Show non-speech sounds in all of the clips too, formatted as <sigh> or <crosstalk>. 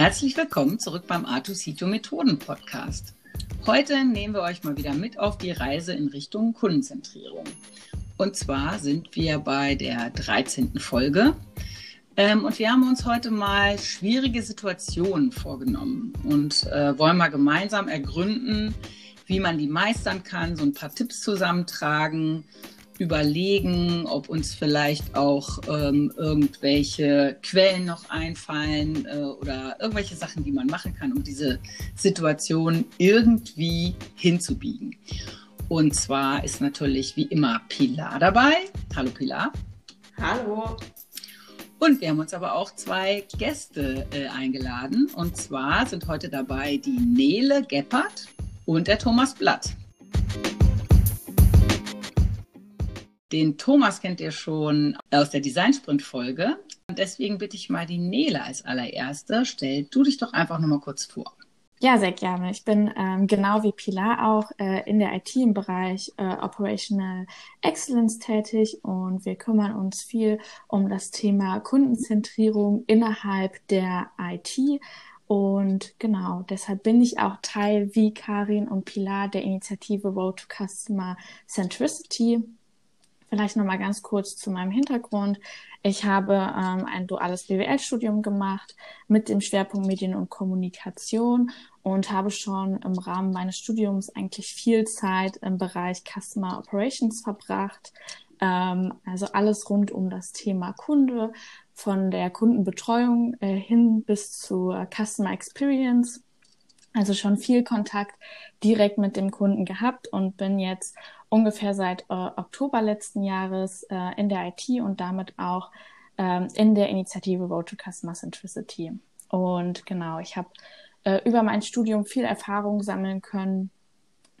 Herzlich willkommen zurück beim Artusito Methoden Podcast. Heute nehmen wir euch mal wieder mit auf die Reise in Richtung Kundenzentrierung. Und zwar sind wir bei der 13. Folge. Ähm, und wir haben uns heute mal schwierige Situationen vorgenommen und äh, wollen mal gemeinsam ergründen, wie man die meistern kann, so ein paar Tipps zusammentragen überlegen, ob uns vielleicht auch ähm, irgendwelche Quellen noch einfallen äh, oder irgendwelche Sachen, die man machen kann, um diese Situation irgendwie hinzubiegen. Und zwar ist natürlich wie immer Pilar dabei. Hallo Pilar. Hallo. Und wir haben uns aber auch zwei Gäste äh, eingeladen. Und zwar sind heute dabei die Nele Geppert und der Thomas Blatt. Den Thomas kennt ihr schon aus der Design Sprint Folge. Und deswegen bitte ich mal die Nele als allererste. Stell du dich doch einfach nochmal kurz vor. Ja, sehr gerne. Ich bin ähm, genau wie Pilar auch äh, in der IT im Bereich äh, Operational Excellence tätig und wir kümmern uns viel um das Thema Kundenzentrierung innerhalb der IT. Und genau, deshalb bin ich auch Teil wie Karin und Pilar der Initiative Road to Customer Centricity. Vielleicht nochmal ganz kurz zu meinem Hintergrund. Ich habe ähm, ein duales BWL-Studium gemacht mit dem Schwerpunkt Medien und Kommunikation und habe schon im Rahmen meines Studiums eigentlich viel Zeit im Bereich Customer Operations verbracht. Ähm, also alles rund um das Thema Kunde, von der Kundenbetreuung äh, hin bis zur Customer Experience. Also schon viel Kontakt direkt mit dem Kunden gehabt und bin jetzt ungefähr seit äh, Oktober letzten Jahres äh, in der IT und damit auch ähm, in der Initiative Road to Customer Centricity. Und genau, ich habe äh, über mein Studium viel Erfahrung sammeln können,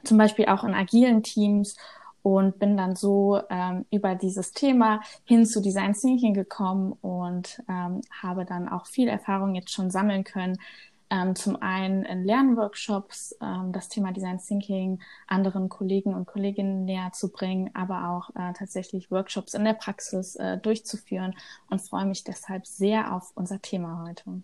zum Beispiel auch in agilen Teams und bin dann so ähm, über dieses Thema hin zu Design Thinking gekommen und ähm, habe dann auch viel Erfahrung jetzt schon sammeln können, ähm, zum einen in Lernworkshops ähm, das Thema Design Thinking anderen Kollegen und Kolleginnen näher zu bringen, aber auch äh, tatsächlich Workshops in der Praxis äh, durchzuführen und freue mich deshalb sehr auf unser Thema heute.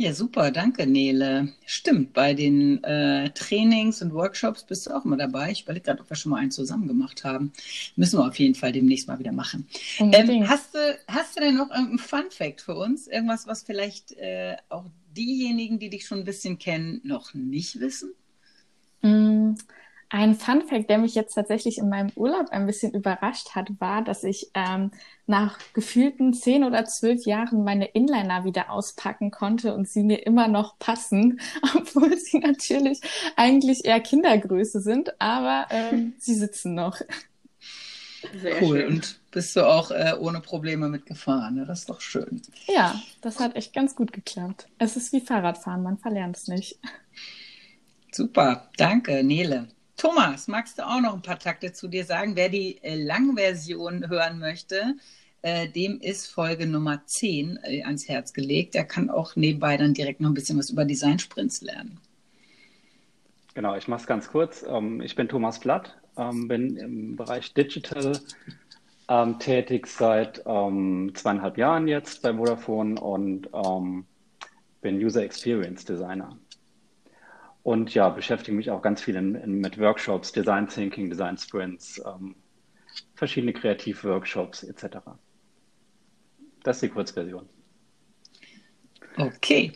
Ja, super, danke, Nele. Stimmt, bei den äh, Trainings und Workshops bist du auch immer dabei. Ich überlege gerade, ob wir schon mal einen zusammen gemacht haben. Müssen wir auf jeden Fall demnächst mal wieder machen. Ähm, hast, du, hast du denn noch irgendein Fun Fact für uns? Irgendwas, was vielleicht äh, auch diejenigen, die dich schon ein bisschen kennen, noch nicht wissen? Mm, ein Fun Fact, der mich jetzt tatsächlich in meinem Urlaub ein bisschen überrascht hat, war, dass ich ähm, nach gefühlten zehn oder zwölf Jahren meine Inliner wieder auspacken konnte und sie mir immer noch passen, <laughs> obwohl sie natürlich eigentlich eher Kindergröße sind, aber ähm, <laughs> sie sitzen noch. Sehr cool. Schön. Und bist du auch äh, ohne Probleme mitgefahren? Ne? Das ist doch schön. Ja, das hat echt ganz gut geklappt. Es ist wie Fahrradfahren, man verlernt es nicht. Super, danke, Nele. Thomas, magst du auch noch ein paar Takte zu dir sagen? Wer die äh, Langversion hören möchte, äh, dem ist Folge Nummer 10 äh, ans Herz gelegt. Der kann auch nebenbei dann direkt noch ein bisschen was über Design-Sprints lernen. Genau, ich mache es ganz kurz. Ähm, ich bin Thomas Blatt, ähm, bin im Bereich Digital ähm, tätig seit ähm, zweieinhalb Jahren jetzt bei Vodafone und ähm, bin User Experience Designer. Und ja, beschäftige mich auch ganz viel in, in, mit Workshops, Design Thinking, Design Sprints, ähm, verschiedene Kreativworkshops etc. Das ist die Kurzversion. Okay,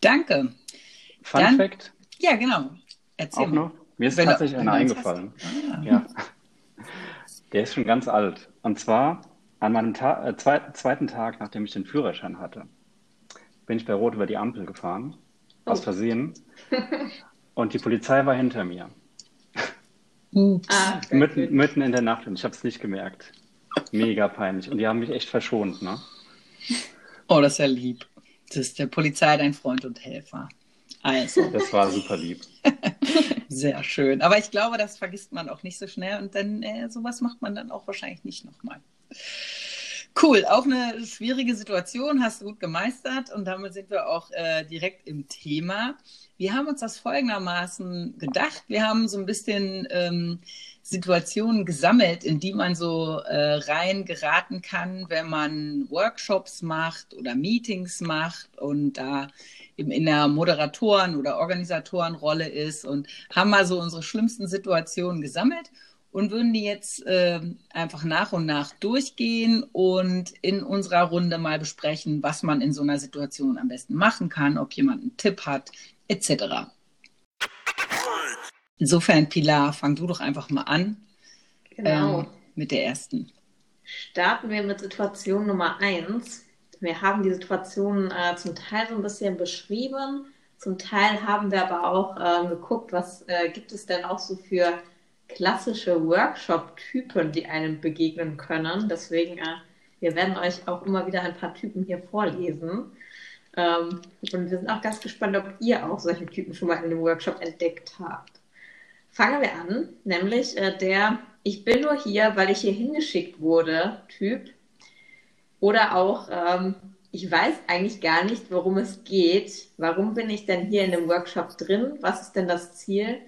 danke. Fun Dann, Fact? Ja, genau. Erzähl auch mal. noch? Mir ist Wenn tatsächlich einer eingefallen. Ah. Ja. Der ist schon ganz alt. Und zwar an meinem Ta äh, zweiten Tag, nachdem ich den Führerschein hatte, bin ich bei Rot über die Ampel gefahren. Aus Versehen. <laughs> Und die Polizei war hinter mir. Ah, mitten, mitten in der Nacht und ich habe es nicht gemerkt. Mega peinlich. Und die haben mich echt verschont, ne? Oh, das ist ja lieb. Das ist der Polizei dein Freund und Helfer. Also. Das war super lieb. <laughs> Sehr schön. Aber ich glaube, das vergisst man auch nicht so schnell und dann äh, sowas macht man dann auch wahrscheinlich nicht nochmal. Cool, auch eine schwierige Situation hast du gut gemeistert und damit sind wir auch äh, direkt im Thema. Wir haben uns das folgendermaßen gedacht. Wir haben so ein bisschen ähm, Situationen gesammelt, in die man so äh, rein geraten kann, wenn man Workshops macht oder Meetings macht und da eben in der Moderatoren- oder Organisatorenrolle ist und haben mal so unsere schlimmsten Situationen gesammelt und würden die jetzt äh, einfach nach und nach durchgehen und in unserer Runde mal besprechen, was man in so einer Situation am besten machen kann, ob jemand einen Tipp hat, etc. Insofern, Pilar, fang du doch einfach mal an genau. ähm, mit der ersten. Starten wir mit Situation Nummer eins. Wir haben die Situation äh, zum Teil so ein bisschen beschrieben. Zum Teil haben wir aber auch äh, geguckt, was äh, gibt es denn auch so für klassische Workshop-Typen, die einem begegnen können. Deswegen, äh, wir werden euch auch immer wieder ein paar Typen hier vorlesen. Ähm, und wir sind auch ganz gespannt, ob ihr auch solche Typen schon mal in dem Workshop entdeckt habt. Fangen wir an, nämlich äh, der Ich bin nur hier, weil ich hier hingeschickt wurde Typ. Oder auch ähm, ich weiß eigentlich gar nicht, worum es geht. Warum bin ich denn hier in dem Workshop drin? Was ist denn das Ziel?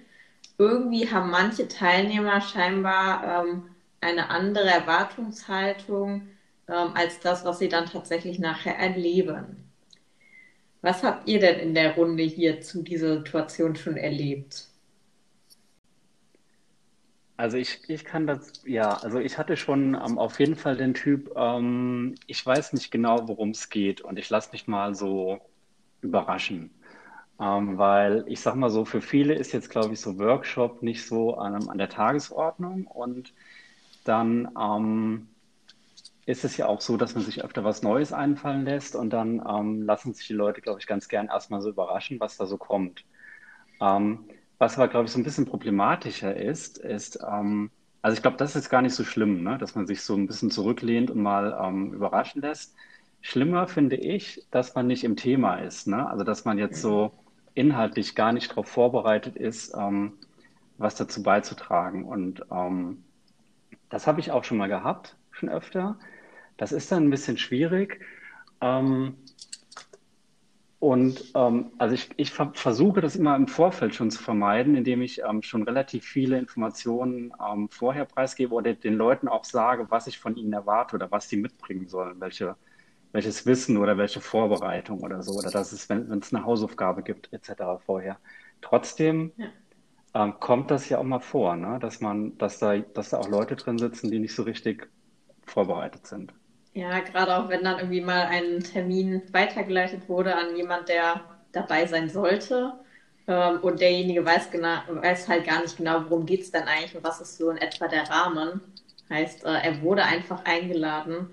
Irgendwie haben manche Teilnehmer scheinbar ähm, eine andere Erwartungshaltung ähm, als das, was sie dann tatsächlich nachher erleben. Was habt ihr denn in der Runde hier zu dieser Situation schon erlebt? Also ich, ich kann das, ja, also ich hatte schon ähm, auf jeden Fall den Typ, ähm, ich weiß nicht genau, worum es geht und ich lasse mich mal so überraschen. Ähm, weil ich sag mal so, für viele ist jetzt, glaube ich, so Workshop nicht so an, an der Tagesordnung und dann ähm, ist es ja auch so, dass man sich öfter was Neues einfallen lässt und dann ähm, lassen sich die Leute, glaube ich, ganz gern erstmal so überraschen, was da so kommt. Ähm, was aber, glaube ich, so ein bisschen problematischer ist, ist, ähm, also ich glaube, das ist jetzt gar nicht so schlimm, ne? dass man sich so ein bisschen zurücklehnt und mal ähm, überraschen lässt. Schlimmer finde ich, dass man nicht im Thema ist. Ne? Also dass man jetzt so inhaltlich gar nicht darauf vorbereitet ist, ähm, was dazu beizutragen. Und ähm, das habe ich auch schon mal gehabt, schon öfter. Das ist dann ein bisschen schwierig. Ähm, und ähm, also ich, ich versuche das immer im Vorfeld schon zu vermeiden, indem ich ähm, schon relativ viele Informationen ähm, vorher preisgebe oder den Leuten auch sage, was ich von ihnen erwarte oder was sie mitbringen sollen, welche welches Wissen oder welche Vorbereitung oder so, oder dass es, wenn, es eine Hausaufgabe gibt, etc. vorher. Trotzdem ja. ähm, kommt das ja auch mal vor, ne? dass man, dass da, dass da auch Leute drin sitzen, die nicht so richtig vorbereitet sind. Ja, gerade auch wenn dann irgendwie mal ein Termin weitergeleitet wurde an jemand, der dabei sein sollte. Ähm, und derjenige weiß, genau, weiß halt gar nicht genau, worum geht es denn eigentlich und was ist so in etwa der Rahmen. Heißt, äh, er wurde einfach eingeladen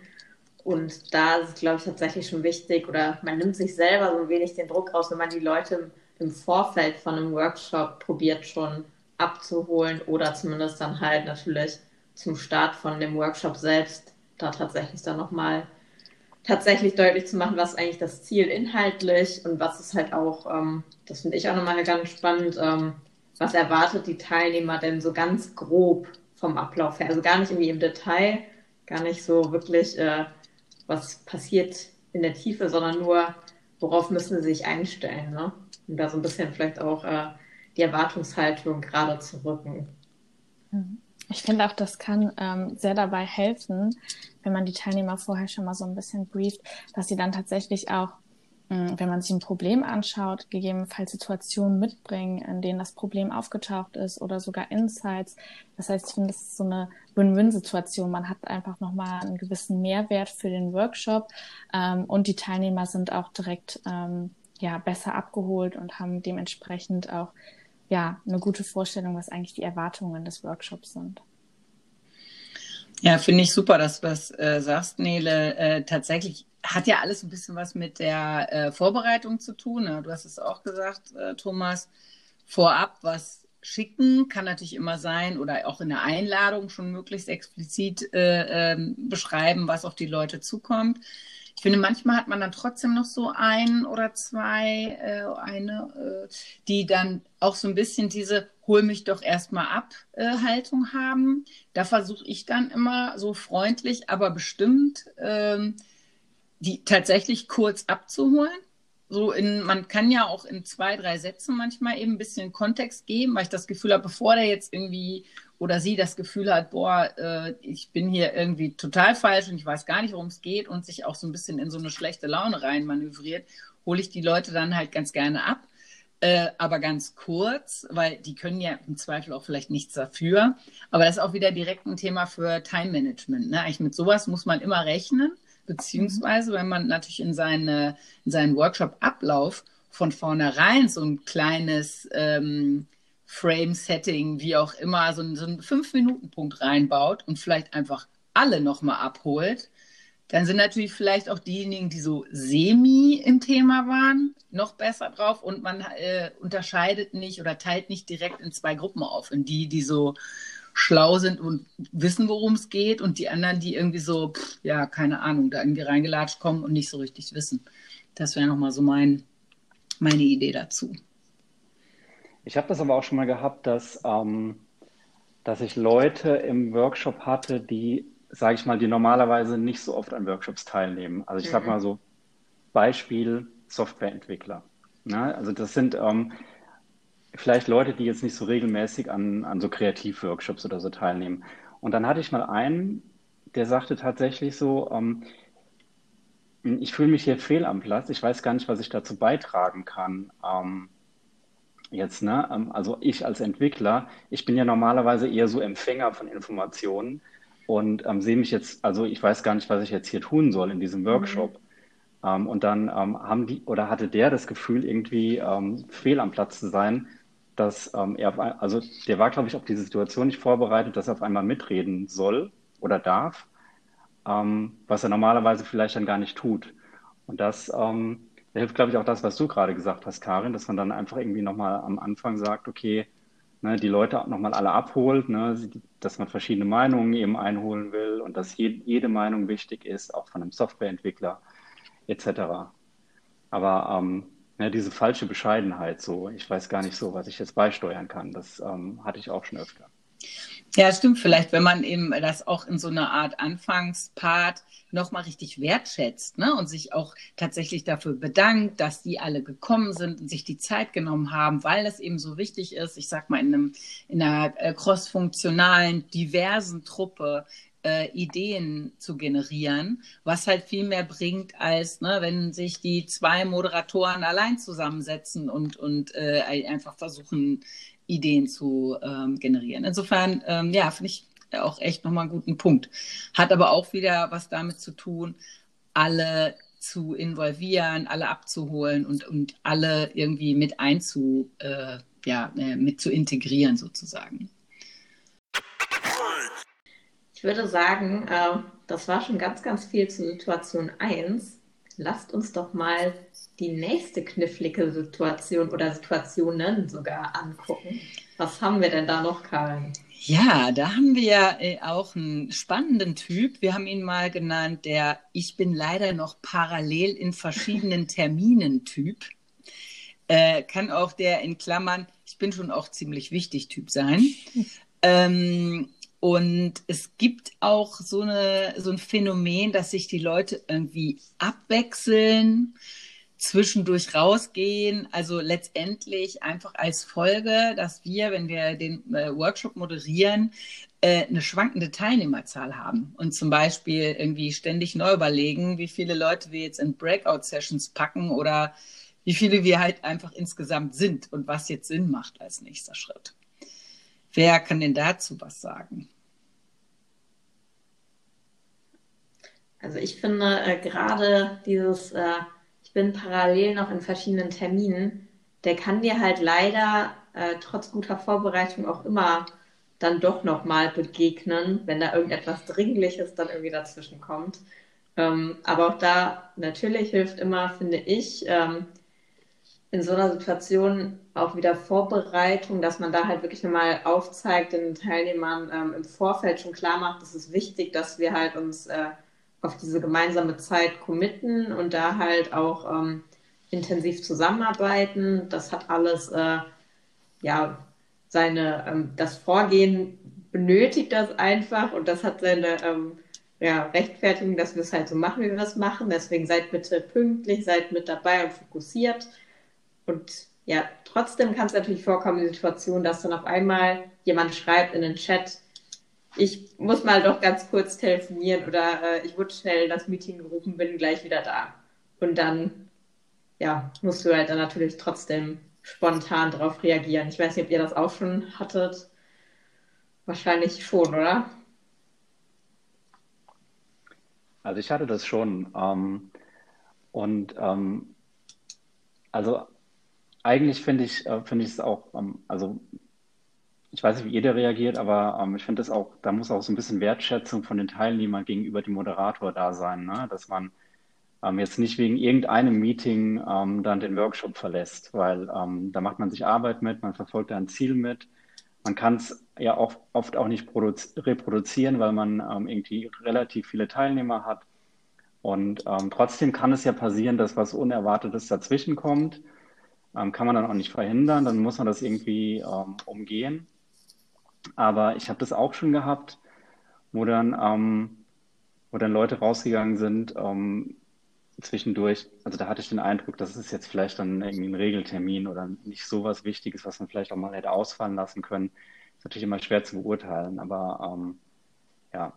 und da ist es, glaube ich, tatsächlich schon wichtig, oder man nimmt sich selber so ein wenig den Druck raus, wenn man die Leute im Vorfeld von einem Workshop probiert schon abzuholen oder zumindest dann halt natürlich zum Start von dem Workshop selbst da tatsächlich dann nochmal tatsächlich deutlich zu machen, was eigentlich das Ziel inhaltlich und was ist halt auch, ähm, das finde ich auch nochmal ganz spannend, ähm, was erwartet die Teilnehmer denn so ganz grob vom Ablauf her? Also gar nicht irgendwie im Detail, gar nicht so wirklich äh, was passiert in der Tiefe, sondern nur, worauf müssen sie sich einstellen. Ne? Und da so ein bisschen vielleicht auch äh, die Erwartungshaltung gerade zu rücken. Mhm. Ich finde auch, das kann ähm, sehr dabei helfen, wenn man die Teilnehmer vorher schon mal so ein bisschen brieft, dass sie dann tatsächlich auch wenn man sich ein Problem anschaut, gegebenenfalls Situationen mitbringen, in denen das Problem aufgetaucht ist oder sogar Insights. Das heißt, ich finde, das ist so eine Win-Win-Situation. Man hat einfach nochmal einen gewissen Mehrwert für den Workshop ähm, und die Teilnehmer sind auch direkt ähm, ja, besser abgeholt und haben dementsprechend auch ja, eine gute Vorstellung, was eigentlich die Erwartungen des Workshops sind. Ja, finde ich super, dass du das äh, sagst, Nele. Äh, tatsächlich hat ja alles ein bisschen was mit der äh, Vorbereitung zu tun. Ne? Du hast es auch gesagt, äh, Thomas. Vorab was schicken kann natürlich immer sein oder auch in der Einladung schon möglichst explizit äh, ähm, beschreiben, was auf die Leute zukommt. Ich finde, manchmal hat man dann trotzdem noch so ein oder zwei, äh, eine, äh, die dann auch so ein bisschen diese hol mich doch erstmal ab äh, Haltung haben. Da versuche ich dann immer so freundlich, aber bestimmt ähm, die tatsächlich kurz abzuholen so in, man kann ja auch in zwei, drei Sätzen manchmal eben ein bisschen Kontext geben, weil ich das Gefühl habe, bevor der jetzt irgendwie oder sie das Gefühl hat, boah, äh, ich bin hier irgendwie total falsch und ich weiß gar nicht, worum es geht und sich auch so ein bisschen in so eine schlechte Laune rein manövriert, hole ich die Leute dann halt ganz gerne ab. Äh, aber ganz kurz, weil die können ja im Zweifel auch vielleicht nichts dafür. Aber das ist auch wieder direkt ein Thema für Time Management. Ne? Eigentlich mit sowas muss man immer rechnen, beziehungsweise wenn man natürlich in, seine, in seinen Workshop-Ablauf von vornherein so ein kleines ähm, Frame-Setting, wie auch immer, so, so einen Fünf-Minuten-Punkt reinbaut und vielleicht einfach alle nochmal abholt, dann sind natürlich vielleicht auch diejenigen, die so semi im Thema waren, noch besser drauf und man äh, unterscheidet nicht oder teilt nicht direkt in zwei Gruppen auf. In die, die so schlau sind und wissen, worum es geht und die anderen, die irgendwie so, pff, ja, keine Ahnung, da irgendwie reingelatscht kommen und nicht so richtig wissen. Das wäre nochmal so mein, meine Idee dazu. Ich habe das aber auch schon mal gehabt, dass, ähm, dass ich Leute im Workshop hatte, die sage ich mal, die normalerweise nicht so oft an Workshops teilnehmen. Also ich sage mhm. mal so Beispiel Softwareentwickler. Ne? Also das sind ähm, vielleicht Leute, die jetzt nicht so regelmäßig an, an so Kreativworkshops oder so teilnehmen. Und dann hatte ich mal einen, der sagte tatsächlich so, ähm, ich fühle mich hier fehl am Platz, ich weiß gar nicht, was ich dazu beitragen kann. Ähm, jetzt, ne? Ähm, also ich als Entwickler, ich bin ja normalerweise eher so Empfänger von Informationen und ähm, sehe mich jetzt, also ich weiß gar nicht, was ich jetzt hier tun soll in diesem Workshop. Mhm. Und dann ähm, haben die oder hatte der das Gefühl, irgendwie ähm, fehl am Platz zu sein, dass ähm, er, also der war, glaube ich, auf diese Situation nicht vorbereitet, dass er auf einmal mitreden soll oder darf, ähm, was er normalerweise vielleicht dann gar nicht tut. Und das hilft, glaube ich, auch das, was du gerade gesagt hast, Karin, dass man dann einfach irgendwie nochmal am Anfang sagt, okay, ne, die Leute nochmal alle abholt, ne, dass man verschiedene Meinungen eben einholen will und dass je, jede Meinung wichtig ist, auch von einem Softwareentwickler etc. Aber ähm, ja, diese falsche Bescheidenheit, so, ich weiß gar nicht so, was ich jetzt beisteuern kann, das ähm, hatte ich auch schon öfter. Ja, stimmt. Vielleicht, wenn man eben das auch in so einer Art Anfangspart nochmal richtig wertschätzt ne? und sich auch tatsächlich dafür bedankt, dass die alle gekommen sind und sich die Zeit genommen haben, weil es eben so wichtig ist, ich sag mal, in, einem, in einer äh, crossfunktionalen, diversen Truppe äh, Ideen zu generieren, was halt viel mehr bringt, als ne, wenn sich die zwei Moderatoren allein zusammensetzen und, und äh, einfach versuchen, Ideen zu ähm, generieren. Insofern, ähm, ja, finde ich auch echt nochmal einen guten Punkt. Hat aber auch wieder was damit zu tun, alle zu involvieren, alle abzuholen und, und alle irgendwie mit einzu, äh, ja, äh, mit zu integrieren sozusagen. Ich würde sagen, äh, das war schon ganz, ganz viel zu Situation 1. Lasst uns doch mal die nächste knifflige Situation oder Situationen sogar angucken. Was haben wir denn da noch, Karin? Ja, da haben wir äh, auch einen spannenden Typ. Wir haben ihn mal genannt, der Ich bin leider noch parallel in verschiedenen <laughs> Terminen Typ. Äh, kann auch der in Klammern, ich bin schon auch ziemlich wichtig Typ sein. <laughs> Ähm, und es gibt auch so, eine, so ein Phänomen, dass sich die Leute irgendwie abwechseln zwischendurch rausgehen. Also letztendlich einfach als Folge, dass wir, wenn wir den äh, Workshop moderieren, äh, eine schwankende Teilnehmerzahl haben und zum Beispiel irgendwie ständig neu überlegen, wie viele Leute wir jetzt in Breakout-Sessions packen oder wie viele wir halt einfach insgesamt sind und was jetzt Sinn macht als nächster Schritt. Wer kann denn dazu was sagen? Also ich finde äh, gerade dieses äh, bin parallel noch in verschiedenen Terminen, der kann dir halt leider äh, trotz guter Vorbereitung auch immer dann doch nochmal begegnen, wenn da irgendetwas Dringliches dann irgendwie dazwischen kommt. Ähm, aber auch da natürlich hilft immer, finde ich, ähm, in so einer Situation auch wieder Vorbereitung, dass man da halt wirklich nochmal aufzeigt, den Teilnehmern ähm, im Vorfeld schon klar macht, es ist wichtig, dass wir halt uns äh, auf diese gemeinsame Zeit committen und da halt auch ähm, intensiv zusammenarbeiten. Das hat alles, äh, ja, seine, ähm, das Vorgehen benötigt das einfach und das hat seine ähm, ja, rechtfertigen, dass wir es halt so machen, wie wir es machen. Deswegen seid bitte pünktlich, seid mit dabei und fokussiert. Und ja, trotzdem kann es natürlich vorkommen, die Situation, dass dann auf einmal jemand schreibt in den Chat, ich muss mal doch ganz kurz telefonieren oder äh, ich wurde schnell in das Meeting gerufen, bin gleich wieder da. Und dann, ja, musst du halt dann natürlich trotzdem spontan darauf reagieren. Ich weiß nicht, ob ihr das auch schon hattet. Wahrscheinlich schon, oder? Also ich hatte das schon. Ähm, und ähm, also eigentlich finde ich, äh, ich es auch, ähm, also ich weiß nicht, wie jeder reagiert, aber ähm, ich finde es auch, da muss auch so ein bisschen Wertschätzung von den Teilnehmern gegenüber dem Moderator da sein, ne? dass man ähm, jetzt nicht wegen irgendeinem Meeting ähm, dann den Workshop verlässt, weil ähm, da macht man sich Arbeit mit, man verfolgt ein Ziel mit. Man kann es ja auch, oft auch nicht reproduzieren, weil man ähm, irgendwie relativ viele Teilnehmer hat. Und ähm, trotzdem kann es ja passieren, dass was Unerwartetes dazwischen kommt. Ähm, kann man dann auch nicht verhindern, dann muss man das irgendwie umgehen. Aber ich habe das auch schon gehabt, wo dann, ähm, wo dann Leute rausgegangen sind, ähm, zwischendurch, also da hatte ich den Eindruck, das ist jetzt vielleicht dann irgendwie ein Regeltermin oder nicht so was Wichtiges, was man vielleicht auch mal hätte ausfallen lassen können. Ist natürlich immer schwer zu beurteilen, aber ähm, ja,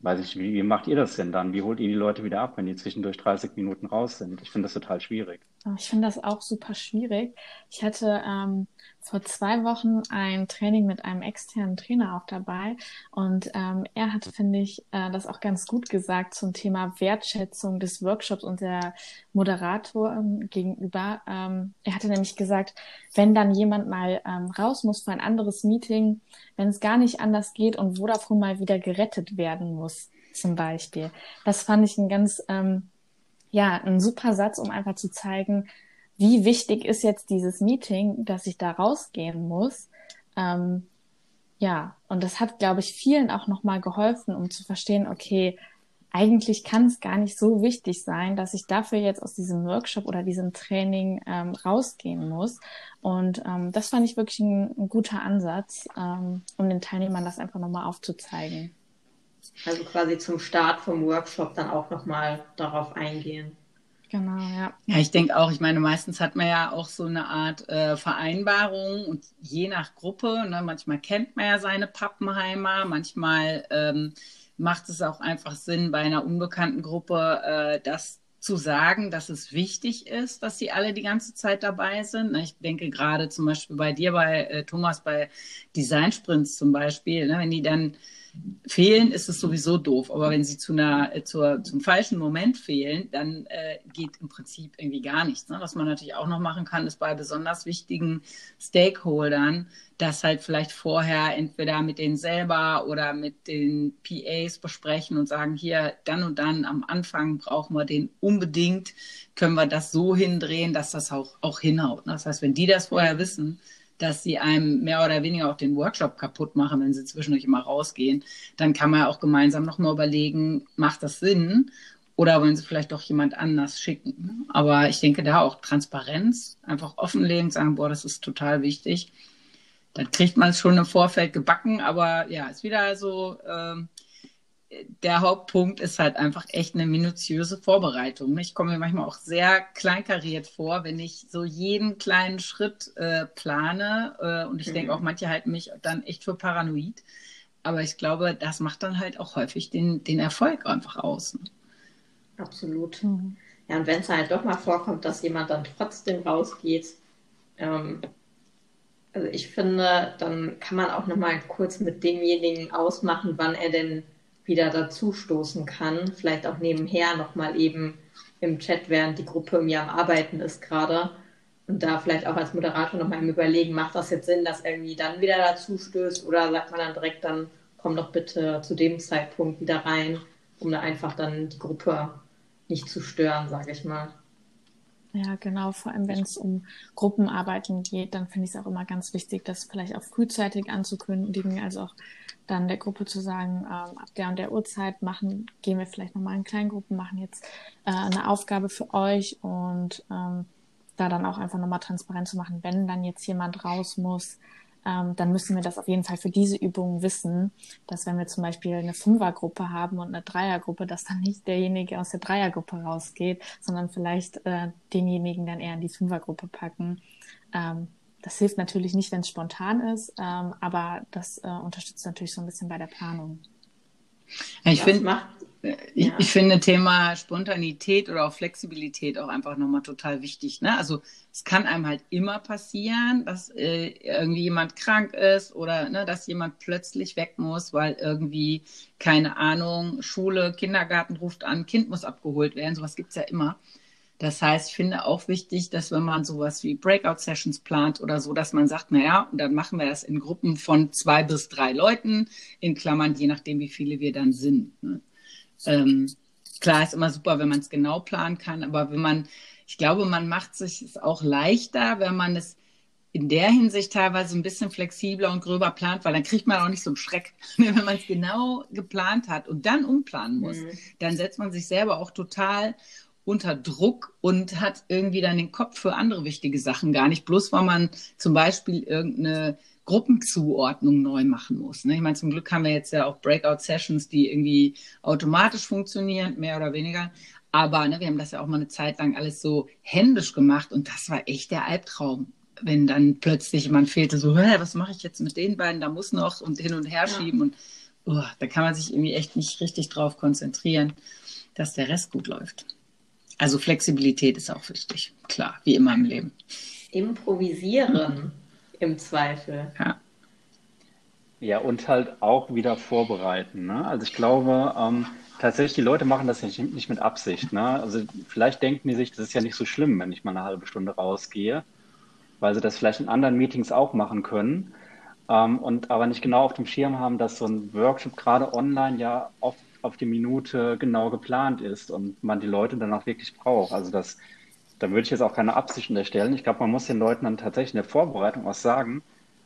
weiß ich, wie, wie macht ihr das denn dann? Wie holt ihr die Leute wieder ab, wenn die zwischendurch 30 Minuten raus sind? Ich finde das total schwierig. Ich finde das auch super schwierig. Ich hatte ähm, vor zwei Wochen ein Training mit einem externen Trainer auch dabei und ähm, er hat, finde ich, äh, das auch ganz gut gesagt zum Thema Wertschätzung des Workshops und der Moderator ähm, gegenüber. Ähm, er hatte nämlich gesagt, wenn dann jemand mal ähm, raus muss für ein anderes Meeting, wenn es gar nicht anders geht und Vodafone mal wieder gerettet werden muss, zum Beispiel. Das fand ich ein ganz ähm, ja, ein super Satz, um einfach zu zeigen, wie wichtig ist jetzt dieses Meeting, dass ich da rausgehen muss. Ähm, ja, und das hat, glaube ich, vielen auch nochmal geholfen, um zu verstehen, okay, eigentlich kann es gar nicht so wichtig sein, dass ich dafür jetzt aus diesem Workshop oder diesem Training ähm, rausgehen muss. Und ähm, das fand ich wirklich ein, ein guter Ansatz, ähm, um den Teilnehmern das einfach nochmal aufzuzeigen. Also quasi zum Start vom Workshop dann auch nochmal darauf eingehen. Genau, ja. Ja, ich denke auch, ich meine, meistens hat man ja auch so eine Art äh, Vereinbarung und je nach Gruppe, ne, manchmal kennt man ja seine Pappenheimer, manchmal ähm, macht es auch einfach Sinn, bei einer unbekannten Gruppe äh, das zu sagen, dass es wichtig ist, dass sie alle die ganze Zeit dabei sind. Ne, ich denke gerade zum Beispiel bei dir, bei äh, Thomas, bei Design Sprints zum Beispiel, ne, wenn die dann fehlen, ist es sowieso doof. Aber wenn sie zu einer, äh, zur, zum falschen Moment fehlen, dann äh, geht im Prinzip irgendwie gar nichts. Ne? Was man natürlich auch noch machen kann, ist bei besonders wichtigen Stakeholdern, das halt vielleicht vorher entweder mit denen selber oder mit den PAs besprechen und sagen, hier, dann und dann am Anfang brauchen wir den unbedingt, können wir das so hindrehen, dass das auch, auch hinhaut. Ne? Das heißt, wenn die das vorher wissen, dass sie einem mehr oder weniger auch den Workshop kaputt machen, wenn sie zwischendurch immer rausgehen, dann kann man ja auch gemeinsam nochmal überlegen, macht das Sinn? Oder wollen sie vielleicht doch jemand anders schicken? Aber ich denke da auch Transparenz, einfach offenlegen, sagen, boah, das ist total wichtig. Dann kriegt man es schon im Vorfeld gebacken, aber ja, ist wieder so, ähm, der Hauptpunkt ist halt einfach echt eine minutiöse Vorbereitung. Ich komme mir manchmal auch sehr kleinkariert vor, wenn ich so jeden kleinen Schritt äh, plane. Äh, und ich mhm. denke auch, manche halten mich dann echt für paranoid. Aber ich glaube, das macht dann halt auch häufig den, den Erfolg einfach aus. Ne? Absolut. Mhm. Ja, und wenn es halt doch mal vorkommt, dass jemand dann trotzdem rausgeht, ähm, also ich finde, dann kann man auch noch mal kurz mit demjenigen ausmachen, wann er denn wieder dazu stoßen kann. Vielleicht auch nebenher nochmal eben im Chat, während die Gruppe mir am Arbeiten ist gerade. Und da vielleicht auch als Moderator nochmal im Überlegen, macht das jetzt Sinn, dass irgendwie dann wieder dazu stößt oder sagt man dann direkt, dann komm doch bitte zu dem Zeitpunkt wieder rein, um da einfach dann die Gruppe nicht zu stören, sage ich mal. Ja, genau. Vor allem, wenn es um Gruppenarbeiten geht, dann finde ich es auch immer ganz wichtig, das vielleicht auch frühzeitig anzukündigen, also auch dann der Gruppe zu sagen, ähm, ab der und der Uhrzeit machen, gehen wir vielleicht nochmal in Kleingruppen, machen jetzt äh, eine Aufgabe für euch und ähm, da dann auch einfach nochmal transparent zu machen, wenn dann jetzt jemand raus muss, ähm, dann müssen wir das auf jeden Fall für diese Übungen wissen, dass wenn wir zum Beispiel eine Fünfergruppe haben und eine Dreiergruppe, dass dann nicht derjenige aus der Dreiergruppe rausgeht, sondern vielleicht äh, denjenigen dann eher in die Fünfergruppe packen. Ähm, das hilft natürlich nicht, wenn es spontan ist, ähm, aber das äh, unterstützt natürlich so ein bisschen bei der Planung. Ich finde, ich, ja. ich, finde Thema Spontanität oder auch Flexibilität auch einfach nochmal total wichtig. Ne? Also es kann einem halt immer passieren, dass äh, irgendwie jemand krank ist oder ne, dass jemand plötzlich weg muss, weil irgendwie, keine Ahnung, Schule, Kindergarten ruft an, Kind muss abgeholt werden. Sowas gibt es ja immer. Das heißt, ich finde auch wichtig, dass wenn man sowas wie Breakout-Sessions plant oder so, dass man sagt, naja, und dann machen wir das in Gruppen von zwei bis drei Leuten, in Klammern, je nachdem, wie viele wir dann sind. Ne? Ähm, klar ist immer super, wenn man es genau planen kann, aber wenn man, ich glaube, man macht sich es auch leichter, wenn man es in der Hinsicht teilweise ein bisschen flexibler und gröber plant, weil dann kriegt man auch nicht so einen Schreck. <laughs> wenn man es genau geplant hat und dann umplanen muss, mhm. dann setzt man sich selber auch total unter Druck und hat irgendwie dann den Kopf für andere wichtige Sachen gar nicht, bloß weil man zum Beispiel irgendeine Gruppenzuordnung neu machen muss. Ne? Ich meine, zum Glück haben wir jetzt ja auch Breakout-Sessions, die irgendwie automatisch funktionieren, mehr oder weniger. Aber ne, wir haben das ja auch mal eine Zeit lang alles so händisch gemacht und das war echt der Albtraum. Wenn dann plötzlich jemand fehlte, so, was mache ich jetzt mit den beiden? Da muss noch und hin und her schieben ja. und oh, da kann man sich irgendwie echt nicht richtig drauf konzentrieren, dass der Rest gut läuft. Also Flexibilität ist auch wichtig, klar, wie immer im Leben. Improvisieren im Zweifel. Ja. Ja, und halt auch wieder vorbereiten. Ne? Also ich glaube, ähm, tatsächlich, die Leute machen das nicht, nicht mit Absicht. Ne? Also vielleicht denken die sich, das ist ja nicht so schlimm, wenn ich mal eine halbe Stunde rausgehe, weil sie das vielleicht in anderen Meetings auch machen können. Ähm, und aber nicht genau auf dem Schirm haben, dass so ein Workshop gerade online ja oft auf die Minute genau geplant ist und man die Leute dann auch wirklich braucht. Also das, da würde ich jetzt auch keine Absicht unterstellen. Ich glaube, man muss den Leuten dann tatsächlich in der Vorbereitung auch sagen,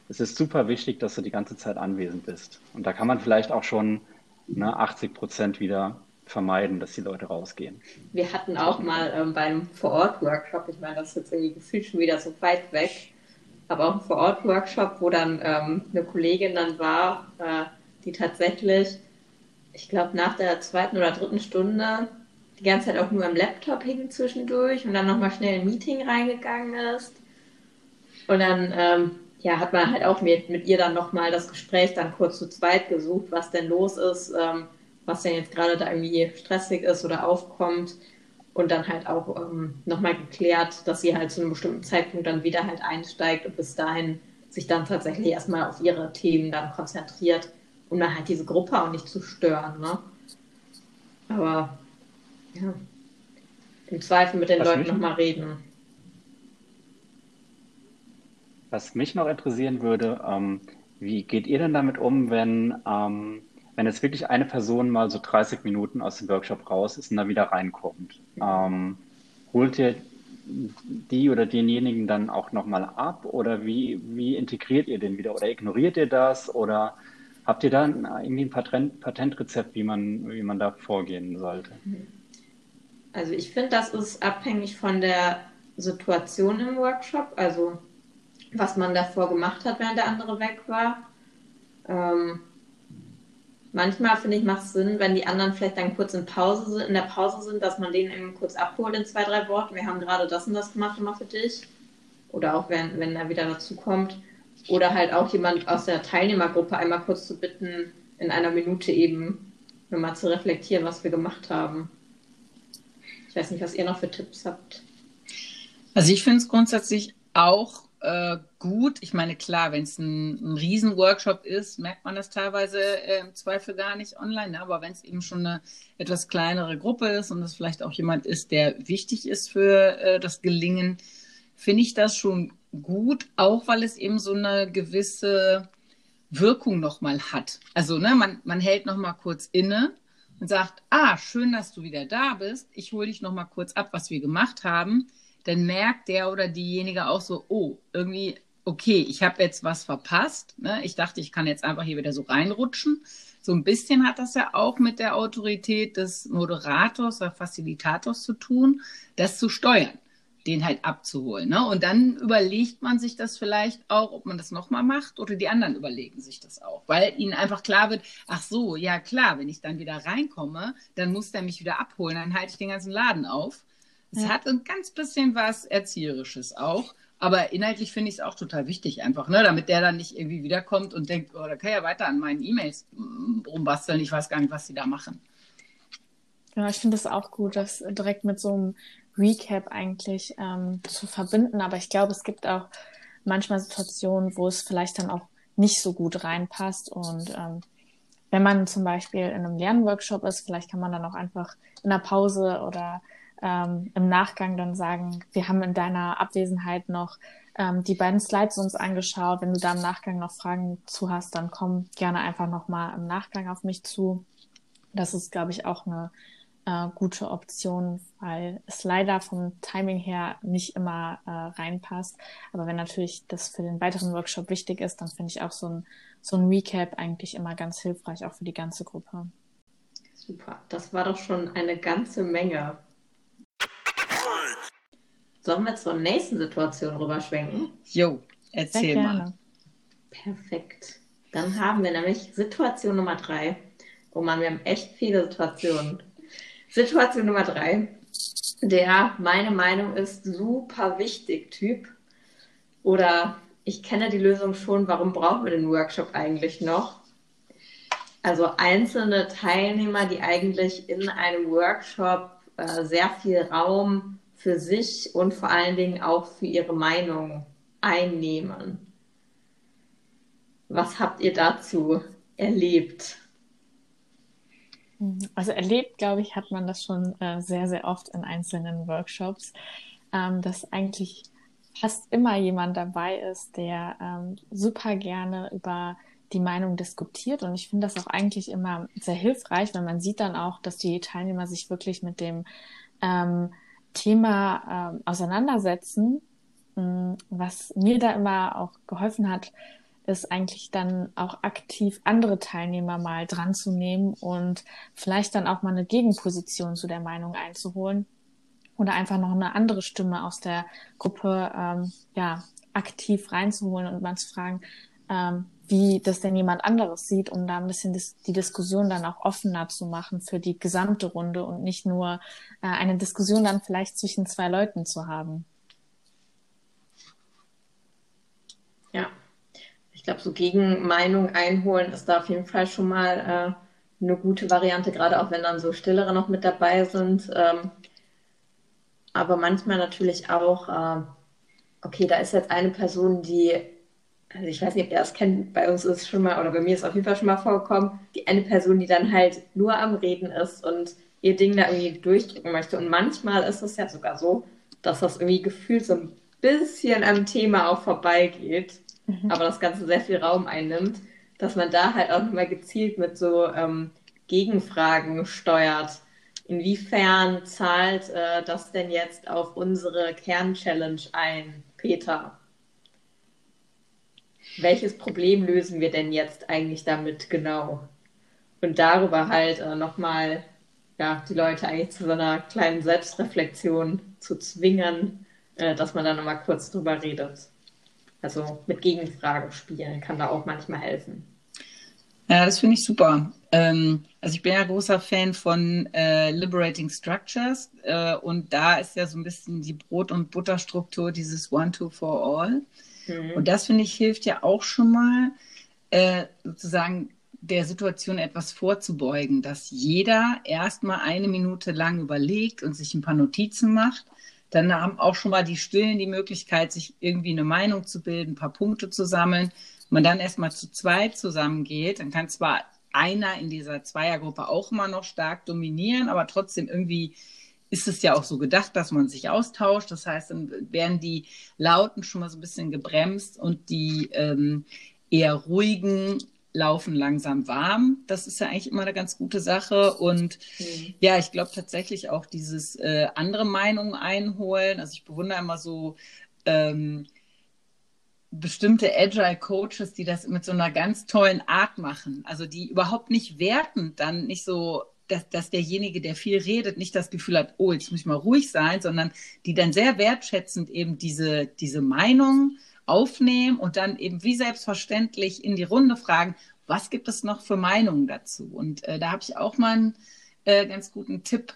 es ist super wichtig, dass du die ganze Zeit anwesend bist. Und da kann man vielleicht auch schon ne, 80 Prozent wieder vermeiden, dass die Leute rausgehen. Wir hatten auch mal ähm, beim Vor-Ort-Workshop, ich meine, das ist jetzt irgendwie gefühlt schon wieder so weit weg, aber auch ein Vor-Ort-Workshop, wo dann ähm, eine Kollegin dann war, äh, die tatsächlich ich glaube, nach der zweiten oder dritten Stunde die ganze Zeit auch nur am Laptop hing zwischendurch und dann nochmal schnell in ein Meeting reingegangen ist. Und dann ähm, ja, hat man halt auch mit, mit ihr dann nochmal das Gespräch dann kurz zu zweit gesucht, was denn los ist, ähm, was denn jetzt gerade da irgendwie stressig ist oder aufkommt. Und dann halt auch ähm, nochmal geklärt, dass sie halt zu einem bestimmten Zeitpunkt dann wieder halt einsteigt und bis dahin sich dann tatsächlich erstmal auf ihre Themen dann konzentriert um dann halt diese Gruppe auch nicht zu stören. Ne? Aber ja, im Zweifel mit den was Leuten nochmal reden. Was mich noch interessieren würde, ähm, wie geht ihr denn damit um, wenn, ähm, wenn jetzt wirklich eine Person mal so 30 Minuten aus dem Workshop raus ist und dann wieder reinkommt? Ähm, holt ihr die oder denjenigen dann auch nochmal ab oder wie, wie integriert ihr den wieder oder ignoriert ihr das oder Habt ihr da irgendwie ein Patent, Patentrezept, wie man, wie man da vorgehen sollte? Also ich finde, das ist abhängig von der Situation im Workshop, also was man davor gemacht hat, während der andere weg war. Ähm, manchmal finde ich, macht es Sinn, wenn die anderen vielleicht dann kurz in Pause sind, in der Pause sind, dass man den eben kurz abholt in zwei, drei Worten. Wir haben gerade das und das gemacht immer für dich. Oder auch wenn, wenn er wieder dazu kommt. Oder halt auch jemand aus der Teilnehmergruppe einmal kurz zu bitten, in einer Minute eben mal zu reflektieren, was wir gemacht haben. Ich weiß nicht, was ihr noch für Tipps habt. Also ich finde es grundsätzlich auch äh, gut. Ich meine, klar, wenn es ein, ein Riesen-Workshop ist, merkt man das teilweise äh, im Zweifel gar nicht online. Ne? Aber wenn es eben schon eine etwas kleinere Gruppe ist und es vielleicht auch jemand ist, der wichtig ist für äh, das Gelingen, finde ich das schon gut, auch weil es eben so eine gewisse Wirkung nochmal hat. Also ne, man, man hält nochmal kurz inne und sagt, ah, schön, dass du wieder da bist. Ich hole dich nochmal kurz ab, was wir gemacht haben. Dann merkt der oder diejenige auch so, oh, irgendwie, okay, ich habe jetzt was verpasst. Ne? Ich dachte, ich kann jetzt einfach hier wieder so reinrutschen. So ein bisschen hat das ja auch mit der Autorität des Moderators oder Facilitators zu tun, das zu steuern. Den halt abzuholen. Ne? Und dann überlegt man sich das vielleicht auch, ob man das nochmal macht oder die anderen überlegen sich das auch, weil ihnen einfach klar wird, ach so, ja klar, wenn ich dann wieder reinkomme, dann muss der mich wieder abholen, dann halte ich den ganzen Laden auf. Es ja. hat ein ganz bisschen was Erzieherisches auch. Aber inhaltlich finde ich es auch total wichtig einfach, ne? damit der dann nicht irgendwie wiederkommt und denkt, oh, da kann ja weiter an meinen E-Mails rumbasteln. Ich weiß gar nicht, was sie da machen. Ja, ich finde es auch gut, das direkt mit so einem Recap eigentlich ähm, zu verbinden. Aber ich glaube, es gibt auch manchmal Situationen, wo es vielleicht dann auch nicht so gut reinpasst. Und ähm, wenn man zum Beispiel in einem Lernworkshop ist, vielleicht kann man dann auch einfach in der Pause oder ähm, im Nachgang dann sagen, wir haben in deiner Abwesenheit noch ähm, die beiden Slides uns angeschaut. Wenn du da im Nachgang noch Fragen zu hast, dann komm gerne einfach nochmal im Nachgang auf mich zu. Das ist, glaube ich, auch eine äh, gute Option, weil es leider vom Timing her nicht immer äh, reinpasst. Aber wenn natürlich das für den weiteren Workshop wichtig ist, dann finde ich auch so ein, so ein Recap eigentlich immer ganz hilfreich, auch für die ganze Gruppe. Super, das war doch schon eine ganze Menge. Sollen wir zur nächsten Situation rüberschwenken? Jo, erzähl mal. Perfekt. Dann haben wir nämlich Situation Nummer drei. Oh Mann, wir haben echt viele Situationen. Situation Nummer drei. Der, meine Meinung ist, super wichtig Typ. Oder ich kenne die Lösung schon, warum brauchen wir den Workshop eigentlich noch? Also einzelne Teilnehmer, die eigentlich in einem Workshop äh, sehr viel Raum für sich und vor allen Dingen auch für ihre Meinung einnehmen. Was habt ihr dazu erlebt? Also erlebt, glaube ich, hat man das schon äh, sehr, sehr oft in einzelnen Workshops, ähm, dass eigentlich fast immer jemand dabei ist, der ähm, super gerne über die Meinung diskutiert. Und ich finde das auch eigentlich immer sehr hilfreich, weil man sieht dann auch, dass die Teilnehmer sich wirklich mit dem ähm, Thema ähm, auseinandersetzen. Ähm, was mir da immer auch geholfen hat, ist eigentlich dann auch aktiv andere Teilnehmer mal dran zu nehmen und vielleicht dann auch mal eine Gegenposition zu der Meinung einzuholen oder einfach noch eine andere Stimme aus der Gruppe ähm, ja aktiv reinzuholen und mal zu fragen, ähm, wie das denn jemand anderes sieht, um da ein bisschen dis die Diskussion dann auch offener zu machen für die gesamte Runde und nicht nur äh, eine Diskussion dann vielleicht zwischen zwei Leuten zu haben. Ja, ich glaube, so Gegenmeinung einholen ist da auf jeden Fall schon mal äh, eine gute Variante, gerade auch wenn dann so Stillere noch mit dabei sind. Ähm, aber manchmal natürlich auch, äh, okay, da ist jetzt eine Person, die also ich weiß nicht, ob ihr das kennt, bei uns ist schon mal, oder bei mir ist auf jeden Fall schon mal vorgekommen, die eine Person, die dann halt nur am Reden ist und ihr Ding da irgendwie durchdrücken möchte. Und manchmal ist es ja sogar so, dass das irgendwie gefühlt so ein bisschen am Thema auch vorbeigeht, mhm. aber das Ganze sehr viel Raum einnimmt, dass man da halt auch nochmal gezielt mit so ähm, Gegenfragen steuert. Inwiefern zahlt äh, das denn jetzt auf unsere Kernchallenge ein, Peter? welches Problem lösen wir denn jetzt eigentlich damit genau? Und darüber halt äh, nochmal ja, die Leute eigentlich zu so einer kleinen Selbstreflexion zu zwingen, äh, dass man da nochmal kurz drüber redet. Also mit Gegenfragen spielen kann da auch manchmal helfen. Ja, das finde ich super. Ähm, also ich bin ja großer Fan von äh, Liberating Structures äh, und da ist ja so ein bisschen die Brot- und Butterstruktur dieses One, Two, For All. Mhm. Und das, finde ich, hilft ja auch schon mal, äh, sozusagen der Situation etwas vorzubeugen, dass jeder erstmal eine Minute lang überlegt und sich ein paar Notizen macht. Dann haben auch schon mal die Stillen die Möglichkeit, sich irgendwie eine Meinung zu bilden, ein paar Punkte zu sammeln. man dann erstmal zu zweit zusammengeht, dann kann zwar einer in dieser Zweiergruppe auch immer noch stark dominieren, aber trotzdem irgendwie ist es ja auch so gedacht, dass man sich austauscht. Das heißt, dann werden die Lauten schon mal so ein bisschen gebremst und die ähm, eher ruhigen laufen langsam warm. Das ist ja eigentlich immer eine ganz gute Sache. Und mhm. ja, ich glaube tatsächlich auch dieses äh, andere Meinungen einholen. Also ich bewundere immer so ähm, bestimmte Agile Coaches, die das mit so einer ganz tollen Art machen. Also die überhaupt nicht wertend, dann nicht so dass, dass derjenige, der viel redet, nicht das Gefühl hat, oh, jetzt muss ich mal ruhig sein, sondern die dann sehr wertschätzend eben diese, diese Meinung aufnehmen und dann eben wie selbstverständlich in die Runde fragen, was gibt es noch für Meinungen dazu? Und äh, da habe ich auch mal einen äh, ganz guten Tipp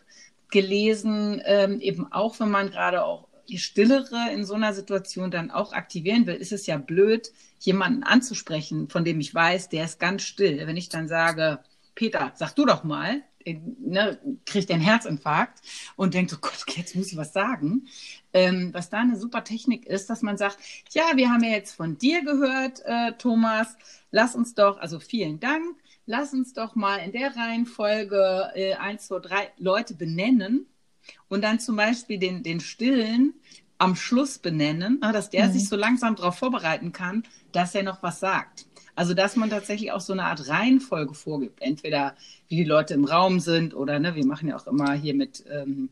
gelesen, ähm, eben auch wenn man gerade auch die Stillere in so einer Situation dann auch aktivieren will, ist es ja blöd, jemanden anzusprechen, von dem ich weiß, der ist ganz still. Wenn ich dann sage, Peter, sag du doch mal, ne, kriegt einen Herzinfarkt und denkt, oh Gott, jetzt muss ich was sagen. Ähm, was da eine super Technik ist, dass man sagt, ja, wir haben ja jetzt von dir gehört, äh, Thomas, lass uns doch, also vielen Dank, lass uns doch mal in der Reihenfolge äh, 1, 2, 3 Leute benennen und dann zum Beispiel den, den Stillen am Schluss benennen, ne, dass der mhm. sich so langsam darauf vorbereiten kann, dass er noch was sagt. Also, dass man tatsächlich auch so eine Art Reihenfolge vorgibt. Entweder wie die Leute im Raum sind oder, ne, wir machen ja auch immer hier mit ähm,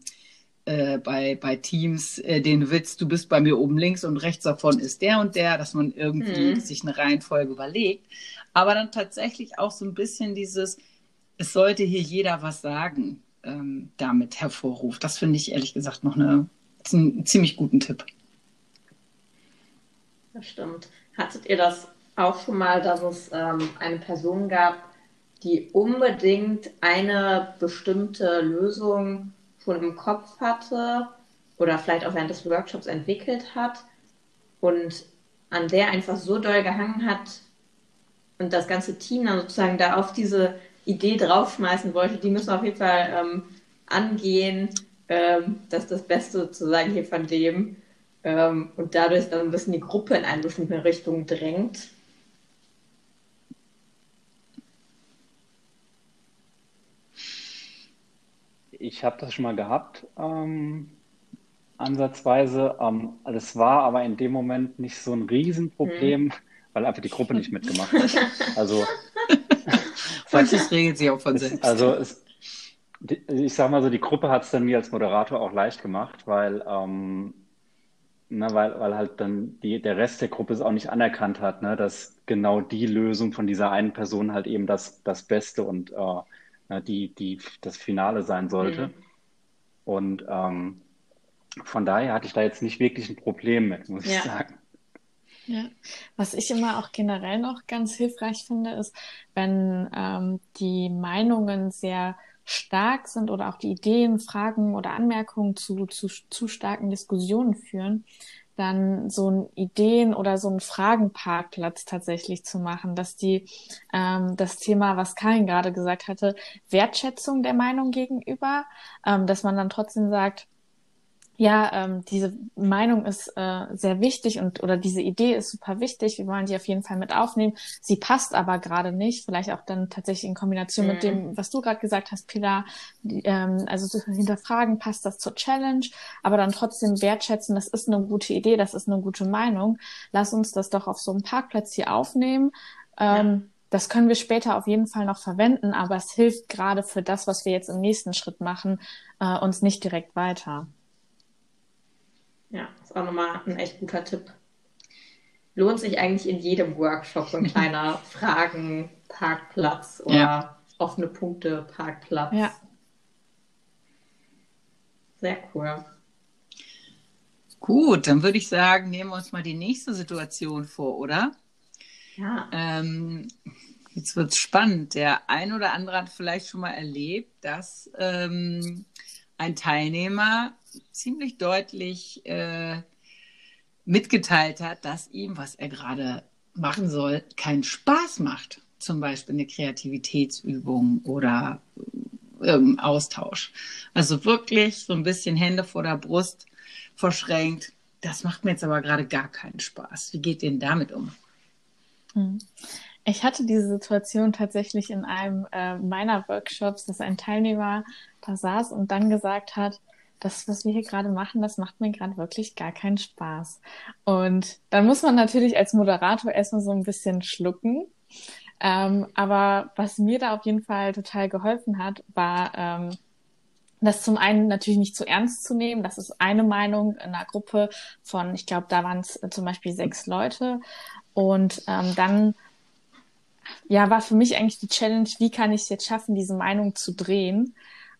äh, bei, bei Teams äh, den Witz, du bist bei mir oben links und rechts davon ist der und der, dass man irgendwie mhm. sich eine Reihenfolge überlegt. Aber dann tatsächlich auch so ein bisschen dieses, es sollte hier jeder was sagen, ähm, damit hervorruft. Das finde ich ehrlich gesagt noch eine, einen ziemlich guten Tipp. Das stimmt. Hattet ihr das auch schon mal, dass es ähm, eine Person gab, die unbedingt eine bestimmte Lösung schon im Kopf hatte oder vielleicht auch während des Workshops entwickelt hat und an der einfach so doll gehangen hat und das ganze Team dann sozusagen da auf diese Idee draufschmeißen wollte, die müssen auf jeden Fall ähm, angehen. Ähm, das ist das Beste sozusagen hier von dem. Ähm, und dadurch dann ein bisschen die Gruppe in eine bestimmte Richtung drängt. Ich habe das schon mal gehabt, ähm, ansatzweise. Ähm, das war aber in dem Moment nicht so ein Riesenproblem, hm. weil einfach die Gruppe nicht mitgemacht hat. Also <laughs> Manches regelt sich auch von selbst. Also es, ich sag mal so, die Gruppe hat es dann mir als Moderator auch leicht gemacht, weil, ähm, ne, weil, weil halt dann die, der Rest der Gruppe es auch nicht anerkannt hat, ne, dass genau die Lösung von dieser einen Person halt eben das, das Beste und äh, die, die, das Finale sein sollte. Mhm. Und ähm, von daher hatte ich da jetzt nicht wirklich ein Problem mit, muss ja. ich sagen. Ja, was ich immer auch generell noch ganz hilfreich finde, ist, wenn ähm, die Meinungen sehr stark sind oder auch die Ideen, Fragen oder Anmerkungen zu, zu, zu starken Diskussionen führen, dann so ein Ideen- oder so ein Fragenparkplatz tatsächlich zu machen, dass die ähm, das Thema, was Karin gerade gesagt hatte, Wertschätzung der Meinung gegenüber, ähm, dass man dann trotzdem sagt, ja, ähm, diese Meinung ist äh, sehr wichtig und oder diese Idee ist super wichtig. Wir wollen die auf jeden Fall mit aufnehmen. Sie passt aber gerade nicht. Vielleicht auch dann tatsächlich in Kombination mhm. mit dem, was du gerade gesagt hast, Pilar. Die, ähm, also zu hinterfragen, passt das zur Challenge, aber dann trotzdem wertschätzen. Das ist eine gute Idee, das ist eine gute Meinung. Lass uns das doch auf so einem Parkplatz hier aufnehmen. Ähm, ja. Das können wir später auf jeden Fall noch verwenden, aber es hilft gerade für das, was wir jetzt im nächsten Schritt machen, äh, uns nicht direkt weiter. Ja, ist auch nochmal ein echt guter Tipp. Lohnt sich eigentlich in jedem Workshop so ein <laughs> kleiner Fragen-Parkplatz oder ja. offene Punkte-Parkplatz. Ja. Sehr cool. Gut, dann würde ich sagen, nehmen wir uns mal die nächste Situation vor, oder? Ja. Ähm, jetzt wird es spannend. Der ein oder andere hat vielleicht schon mal erlebt, dass ähm, ein Teilnehmer ziemlich deutlich äh, mitgeteilt hat, dass ihm, was er gerade machen soll, keinen Spaß macht. Zum Beispiel eine Kreativitätsübung oder irgendein Austausch. Also wirklich so ein bisschen Hände vor der Brust verschränkt. Das macht mir jetzt aber gerade gar keinen Spaß. Wie geht denn damit um? Hm. Ich hatte diese Situation tatsächlich in einem äh, meiner Workshops, dass ein Teilnehmer da saß und dann gesagt hat, das, was wir hier gerade machen, das macht mir gerade wirklich gar keinen Spaß. Und dann muss man natürlich als Moderator erstmal so ein bisschen schlucken. Ähm, aber was mir da auf jeden Fall total geholfen hat, war, ähm, das zum einen natürlich nicht zu ernst zu nehmen. Das ist eine Meinung in einer Gruppe von, ich glaube, da waren es zum Beispiel sechs Leute. Und ähm, dann ja, war für mich eigentlich die Challenge, wie kann ich es jetzt schaffen, diese Meinung zu drehen?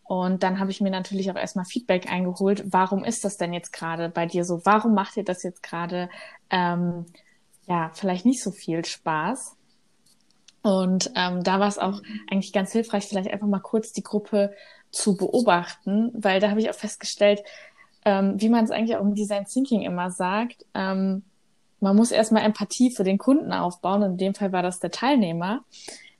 Und dann habe ich mir natürlich auch erstmal Feedback eingeholt. Warum ist das denn jetzt gerade bei dir so? Warum macht dir das jetzt gerade ähm, ja vielleicht nicht so viel Spaß? Und ähm, da war es auch eigentlich ganz hilfreich, vielleicht einfach mal kurz die Gruppe zu beobachten, weil da habe ich auch festgestellt, ähm, wie man es eigentlich auch im Design Thinking immer sagt, ähm, man muss erstmal Empathie für den Kunden aufbauen. In dem Fall war das der Teilnehmer.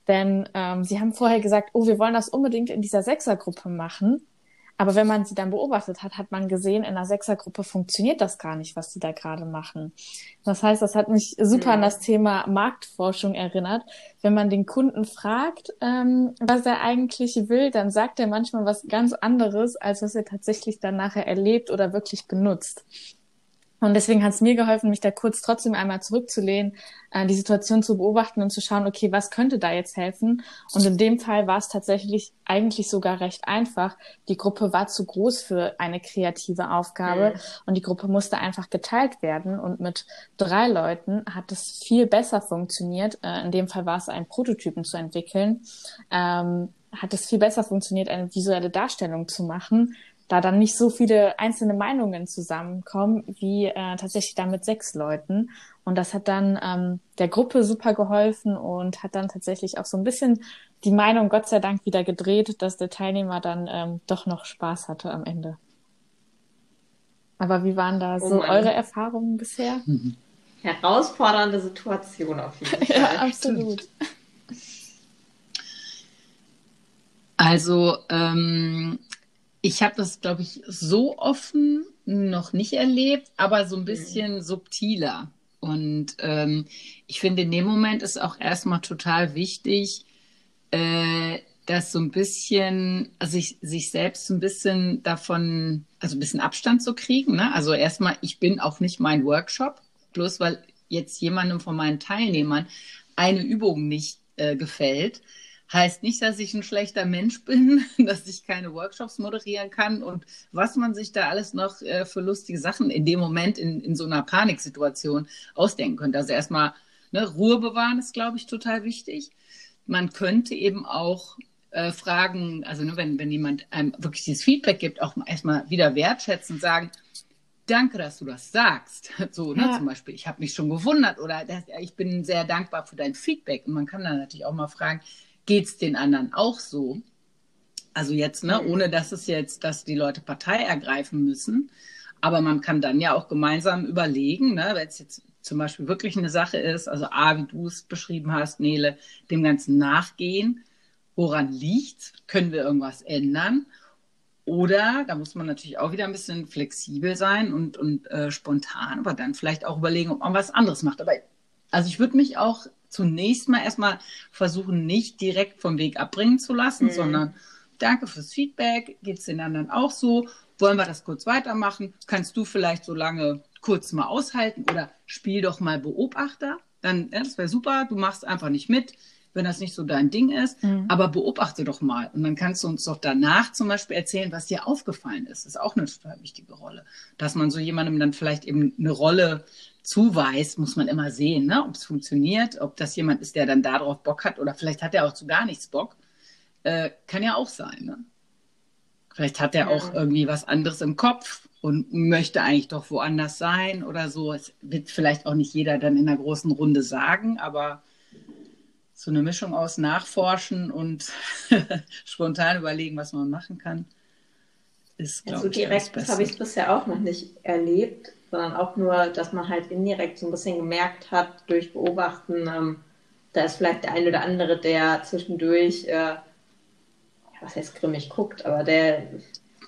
Denn ähm, sie haben vorher gesagt, oh, wir wollen das unbedingt in dieser Sechsergruppe machen. Aber wenn man sie dann beobachtet hat, hat man gesehen, in einer Sechsergruppe funktioniert das gar nicht, was sie da gerade machen. Das heißt, das hat mich super an das Thema Marktforschung erinnert. Wenn man den Kunden fragt, ähm, was er eigentlich will, dann sagt er manchmal was ganz anderes, als was er tatsächlich dann nachher erlebt oder wirklich benutzt. Und deswegen hat es mir geholfen, mich da kurz trotzdem einmal zurückzulehnen, äh, die Situation zu beobachten und zu schauen, okay, was könnte da jetzt helfen? Und in dem Fall war es tatsächlich eigentlich sogar recht einfach. Die Gruppe war zu groß für eine kreative Aufgabe mhm. und die Gruppe musste einfach geteilt werden. Und mit drei Leuten hat es viel besser funktioniert. Äh, in dem Fall war es, einen Prototypen zu entwickeln. Ähm, hat es viel besser funktioniert, eine visuelle Darstellung zu machen, da dann nicht so viele einzelne Meinungen zusammenkommen, wie äh, tatsächlich da mit sechs Leuten. Und das hat dann ähm, der Gruppe super geholfen und hat dann tatsächlich auch so ein bisschen die Meinung Gott sei Dank wieder gedreht, dass der Teilnehmer dann ähm, doch noch Spaß hatte am Ende. Aber wie waren da oh so eure Erfahrungen bisher? Mhm. Herausfordernde Situation auf jeden <laughs> Fall. ja, absolut. Also ähm, ich habe das, glaube ich, so offen noch nicht erlebt, aber so ein mhm. bisschen mhm. subtiler. Und ähm, ich finde, in dem Moment ist auch erstmal total wichtig, äh, dass so ein bisschen, also sich, sich selbst so ein bisschen davon, also ein bisschen Abstand zu kriegen. Ne? Also erstmal, ich bin auch nicht mein Workshop, bloß weil jetzt jemandem von meinen Teilnehmern eine Übung nicht äh, gefällt, Heißt nicht, dass ich ein schlechter Mensch <laughs> bin, dass ich keine Workshops moderieren kann und was man sich da alles noch äh, für lustige Sachen in dem Moment in, in so einer Paniksituation ausdenken könnte. Also erstmal ne, Ruhe bewahren ist, glaube ich, total wichtig. Man könnte eben auch äh, fragen, also ne, wenn, wenn jemand einem wirklich dieses Feedback gibt, auch erstmal wieder wertschätzen und sagen, danke, dass du das sagst. <laughs> So, ne, ja. zum Beispiel, ich habe mich schon gewundert oder ich bin sehr dankbar für dein Feedback. Und man kann dann natürlich auch mal fragen, geht es den anderen auch so? Also jetzt, ne, ohne dass es jetzt, dass die Leute Partei ergreifen müssen. Aber man kann dann ja auch gemeinsam überlegen, ne, wenn es jetzt zum Beispiel wirklich eine Sache ist, also A, wie du es beschrieben hast, Nele, dem Ganzen nachgehen. Woran liegt Können wir irgendwas ändern? Oder, da muss man natürlich auch wieder ein bisschen flexibel sein und, und äh, spontan, aber dann vielleicht auch überlegen, ob man was anderes macht. Aber also ich würde mich auch zunächst mal erstmal versuchen, nicht direkt vom Weg abbringen zu lassen, mhm. sondern danke fürs Feedback, geht es den anderen auch so? Wollen wir das kurz weitermachen? Kannst du vielleicht so lange kurz mal aushalten oder spiel doch mal Beobachter? Dann, ja, das wäre super, du machst einfach nicht mit, wenn das nicht so dein Ding ist, mhm. aber beobachte doch mal. Und dann kannst du uns doch danach zum Beispiel erzählen, was dir aufgefallen ist. Das ist auch eine total wichtige Rolle. Dass man so jemandem dann vielleicht eben eine Rolle zuweist, muss man immer sehen, ne? ob es funktioniert, ob das jemand ist, der dann darauf Bock hat oder vielleicht hat er auch zu gar nichts Bock. Äh, kann ja auch sein. Ne? Vielleicht hat er ja. auch irgendwie was anderes im Kopf und möchte eigentlich doch woanders sein oder so. Es wird vielleicht auch nicht jeder dann in einer großen Runde sagen, aber so eine Mischung aus Nachforschen und <laughs> spontan überlegen, was man machen kann, ist, glaube also ich, direkt habe ich es bisher auch noch nicht erlebt sondern auch nur, dass man halt indirekt so ein bisschen gemerkt hat durch Beobachten, ähm, da ist vielleicht der eine oder andere, der zwischendurch, äh, was heißt grimmig guckt, aber der,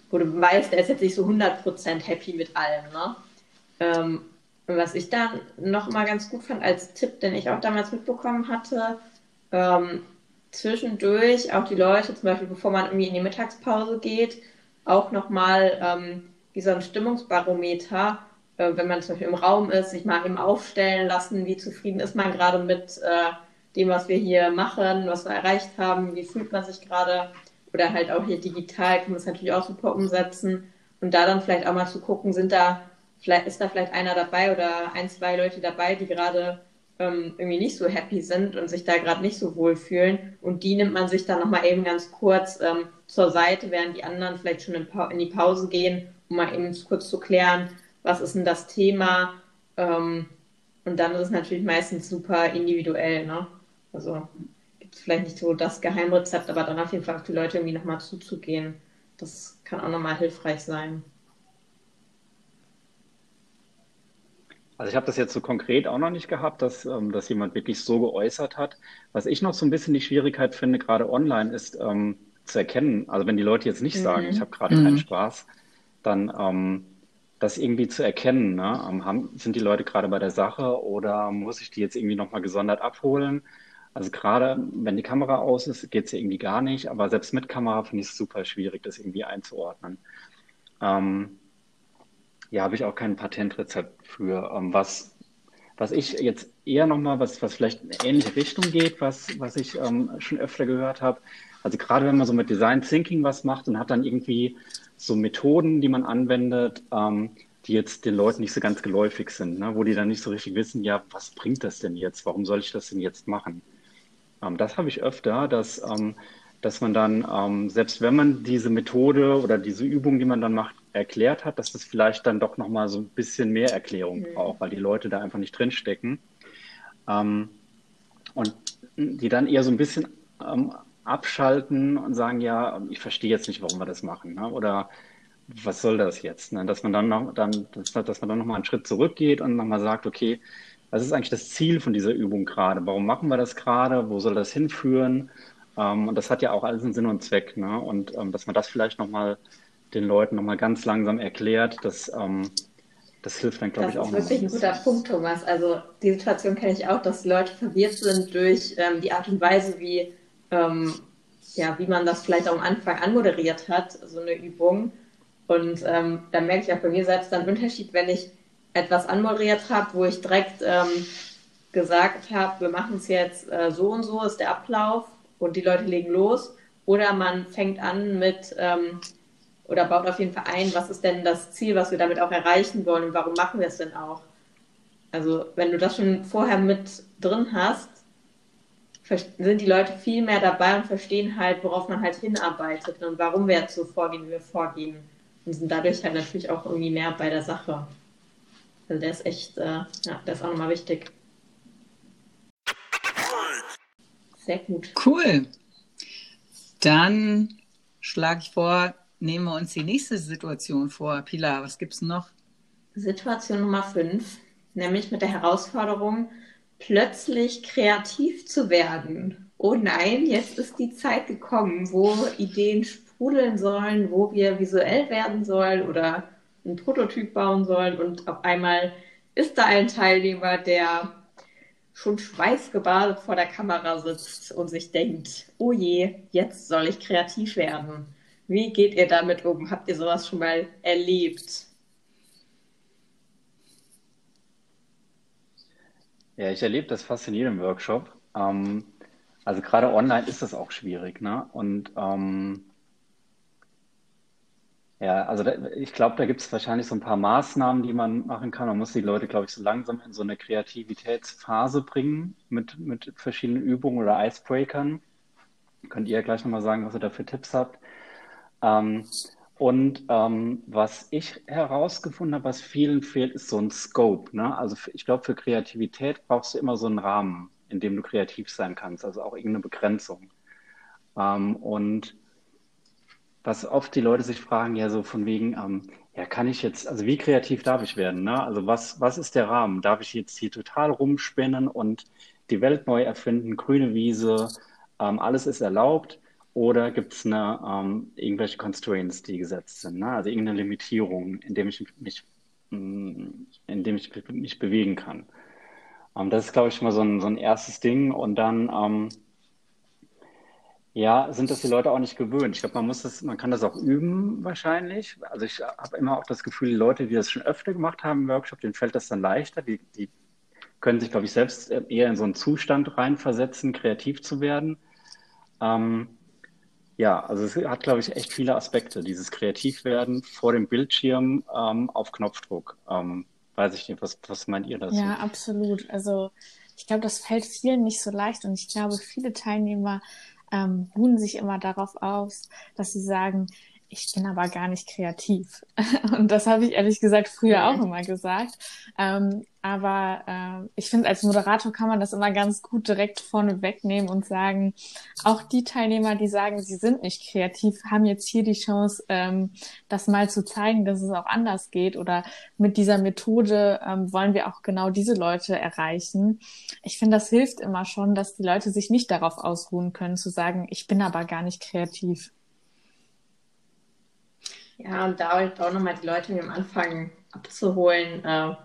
wo du weißt, der ist jetzt nicht so 100% happy mit allem. Ne? Ähm, und was ich dann noch mal ganz gut fand als Tipp, den ich auch damals mitbekommen hatte, ähm, zwischendurch auch die Leute, zum Beispiel bevor man irgendwie in die Mittagspause geht, auch nochmal ähm, wie so ein Stimmungsbarometer äh, wenn man zum Beispiel im Raum ist, sich mal eben aufstellen lassen, wie zufrieden ist man gerade mit äh, dem, was wir hier machen, was wir erreicht haben, wie fühlt man sich gerade oder halt auch hier digital kann man es natürlich auch super umsetzen und da dann vielleicht auch mal zu gucken, sind da vielleicht ist da vielleicht einer dabei oder ein, zwei Leute dabei, die gerade ähm, irgendwie nicht so happy sind und sich da gerade nicht so wohl fühlen. Und die nimmt man sich dann nochmal eben ganz kurz ähm, zur Seite, während die anderen vielleicht schon in, in, die Pause gehen, um mal eben kurz zu klären, was ist denn das Thema. Ähm, und dann ist es natürlich meistens super individuell. Ne? Also gibt es vielleicht nicht so das Geheimrezept, aber dann auf jeden Fall auf die Leute irgendwie nochmal zuzugehen. Das kann auch nochmal hilfreich sein. Also ich habe das jetzt so konkret auch noch nicht gehabt, dass, ähm, dass jemand wirklich so geäußert hat. Was ich noch so ein bisschen die Schwierigkeit finde, gerade online, ist ähm, zu erkennen, also wenn die Leute jetzt nicht mhm. sagen, ich habe gerade mhm. keinen Spaß, dann ähm, das irgendwie zu erkennen. Ne? Ähm, haben, sind die Leute gerade bei der Sache oder muss ich die jetzt irgendwie nochmal gesondert abholen? Also gerade wenn die Kamera aus ist, geht es ja irgendwie gar nicht, aber selbst mit Kamera finde ich es super schwierig, das irgendwie einzuordnen. Ähm, ja, habe ich auch kein Patentrezept für. Ähm, was, was ich jetzt eher nochmal, was, was vielleicht in eine ähnliche Richtung geht, was, was ich ähm, schon öfter gehört habe. Also gerade wenn man so mit Design Thinking was macht und hat dann irgendwie so Methoden, die man anwendet, ähm, die jetzt den Leuten nicht so ganz geläufig sind, ne? wo die dann nicht so richtig wissen, ja, was bringt das denn jetzt? Warum soll ich das denn jetzt machen? Ähm, das habe ich öfter, dass, ähm, dass man dann, ähm, selbst wenn man diese Methode oder diese Übung, die man dann macht, erklärt hat, dass das vielleicht dann doch nochmal so ein bisschen mehr Erklärung mhm. braucht, weil die Leute da einfach nicht drinstecken. Ähm, und die dann eher so ein bisschen ähm, abschalten und sagen, ja, ich verstehe jetzt nicht, warum wir das machen. Ne? Oder was soll das jetzt? Ne? Dass man dann noch, dann, dass, dass man dann nochmal einen Schritt zurückgeht und nochmal sagt, okay, was ist eigentlich das Ziel von dieser Übung gerade? Warum machen wir das gerade? Wo soll das hinführen? Ähm, und das hat ja auch alles einen Sinn und Zweck. Ne? Und ähm, dass man das vielleicht nochmal den Leuten nochmal ganz langsam erklärt, das, ähm, das hilft dann, glaube ich, auch. Das ist wirklich ein guter Punkt, Thomas. Also die Situation kenne ich auch, dass Leute verwirrt sind durch ähm, die Art und Weise, wie, ähm, ja, wie man das vielleicht am Anfang anmoderiert hat, so eine Übung. Und ähm, da merke ich auch bei mir selbst dann einen Unterschied, wenn ich etwas anmoderiert habe, wo ich direkt ähm, gesagt habe, wir machen es jetzt äh, so und so ist der Ablauf und die Leute legen los. Oder man fängt an mit, ähm, oder baut auf jeden Fall ein, was ist denn das Ziel, was wir damit auch erreichen wollen und warum machen wir es denn auch? Also wenn du das schon vorher mit drin hast, sind die Leute viel mehr dabei und verstehen halt, worauf man halt hinarbeitet und warum wir jetzt so vorgehen, wie wir vorgehen. Und sind dadurch halt natürlich auch irgendwie mehr bei der Sache. Also der ist echt, äh, ja, der ist auch nochmal wichtig. Sehr gut. Cool. Dann schlage ich vor, nehmen wir uns die nächste Situation vor. Pilar, was gibt es noch? Situation Nummer 5, nämlich mit der Herausforderung, plötzlich kreativ zu werden. Oh nein, jetzt ist die Zeit gekommen, wo Ideen sprudeln sollen, wo wir visuell werden sollen oder einen Prototyp bauen sollen und auf einmal ist da ein Teilnehmer, der schon schweißgebadet vor der Kamera sitzt und sich denkt, oh je, jetzt soll ich kreativ werden. Wie geht ihr damit um? Habt ihr sowas schon mal erlebt? Ja, ich erlebe das fast in jedem Workshop. Ähm, also gerade online ist das auch schwierig. Ne? Und ähm, ja, also da, ich glaube, da gibt es wahrscheinlich so ein paar Maßnahmen, die man machen kann. Man muss die Leute, glaube ich, so langsam in so eine Kreativitätsphase bringen mit, mit verschiedenen Übungen oder Icebreakern. Könnt ihr ja gleich nochmal sagen, was ihr da für Tipps habt. Ähm, und ähm, was ich herausgefunden habe, was vielen fehlt, ist so ein Scope. Ne? Also ich glaube, für Kreativität brauchst du immer so einen Rahmen, in dem du kreativ sein kannst, also auch irgendeine Begrenzung. Ähm, und was oft die Leute sich fragen, ja, so von wegen, ähm, ja, kann ich jetzt, also wie kreativ darf ich werden? Ne? Also was, was ist der Rahmen? Darf ich jetzt hier total rumspinnen und die Welt neu erfinden, grüne Wiese, ähm, alles ist erlaubt? Oder gibt es ähm, irgendwelche Constraints, die gesetzt sind? Ne? Also irgendeine Limitierung, in dem ich mich, mm, in dem ich mich bewegen kann. Ähm, das ist, glaube ich, mal so ein, so ein erstes Ding. Und dann, ähm, ja, sind das die Leute auch nicht gewöhnt. Ich glaube, man muss das, man kann das auch üben wahrscheinlich. Also ich habe immer auch das Gefühl, die Leute, die das schon öfter gemacht haben im Workshop, denen fällt das dann leichter. Die, die können sich, glaube ich, selbst eher in so einen Zustand reinversetzen, kreativ zu werden. Ähm, ja, also es hat, glaube ich, echt viele Aspekte, dieses Kreativwerden vor dem Bildschirm ähm, auf Knopfdruck. Ähm, weiß ich nicht, was, was meint ihr dazu? Ja, absolut. Also ich glaube, das fällt vielen nicht so leicht und ich glaube, viele Teilnehmer ähm, ruhen sich immer darauf aus, dass sie sagen, ich bin aber gar nicht kreativ. <laughs> Und das habe ich ehrlich gesagt früher auch immer gesagt. Ähm, aber äh, ich finde, als Moderator kann man das immer ganz gut direkt vorne wegnehmen und sagen, auch die Teilnehmer, die sagen, sie sind nicht kreativ, haben jetzt hier die Chance, ähm, das mal zu zeigen, dass es auch anders geht. Oder mit dieser Methode ähm, wollen wir auch genau diese Leute erreichen. Ich finde, das hilft immer schon, dass die Leute sich nicht darauf ausruhen können, zu sagen, ich bin aber gar nicht kreativ. Ja, und da auch nochmal die Leute am Anfang abzuholen, äh,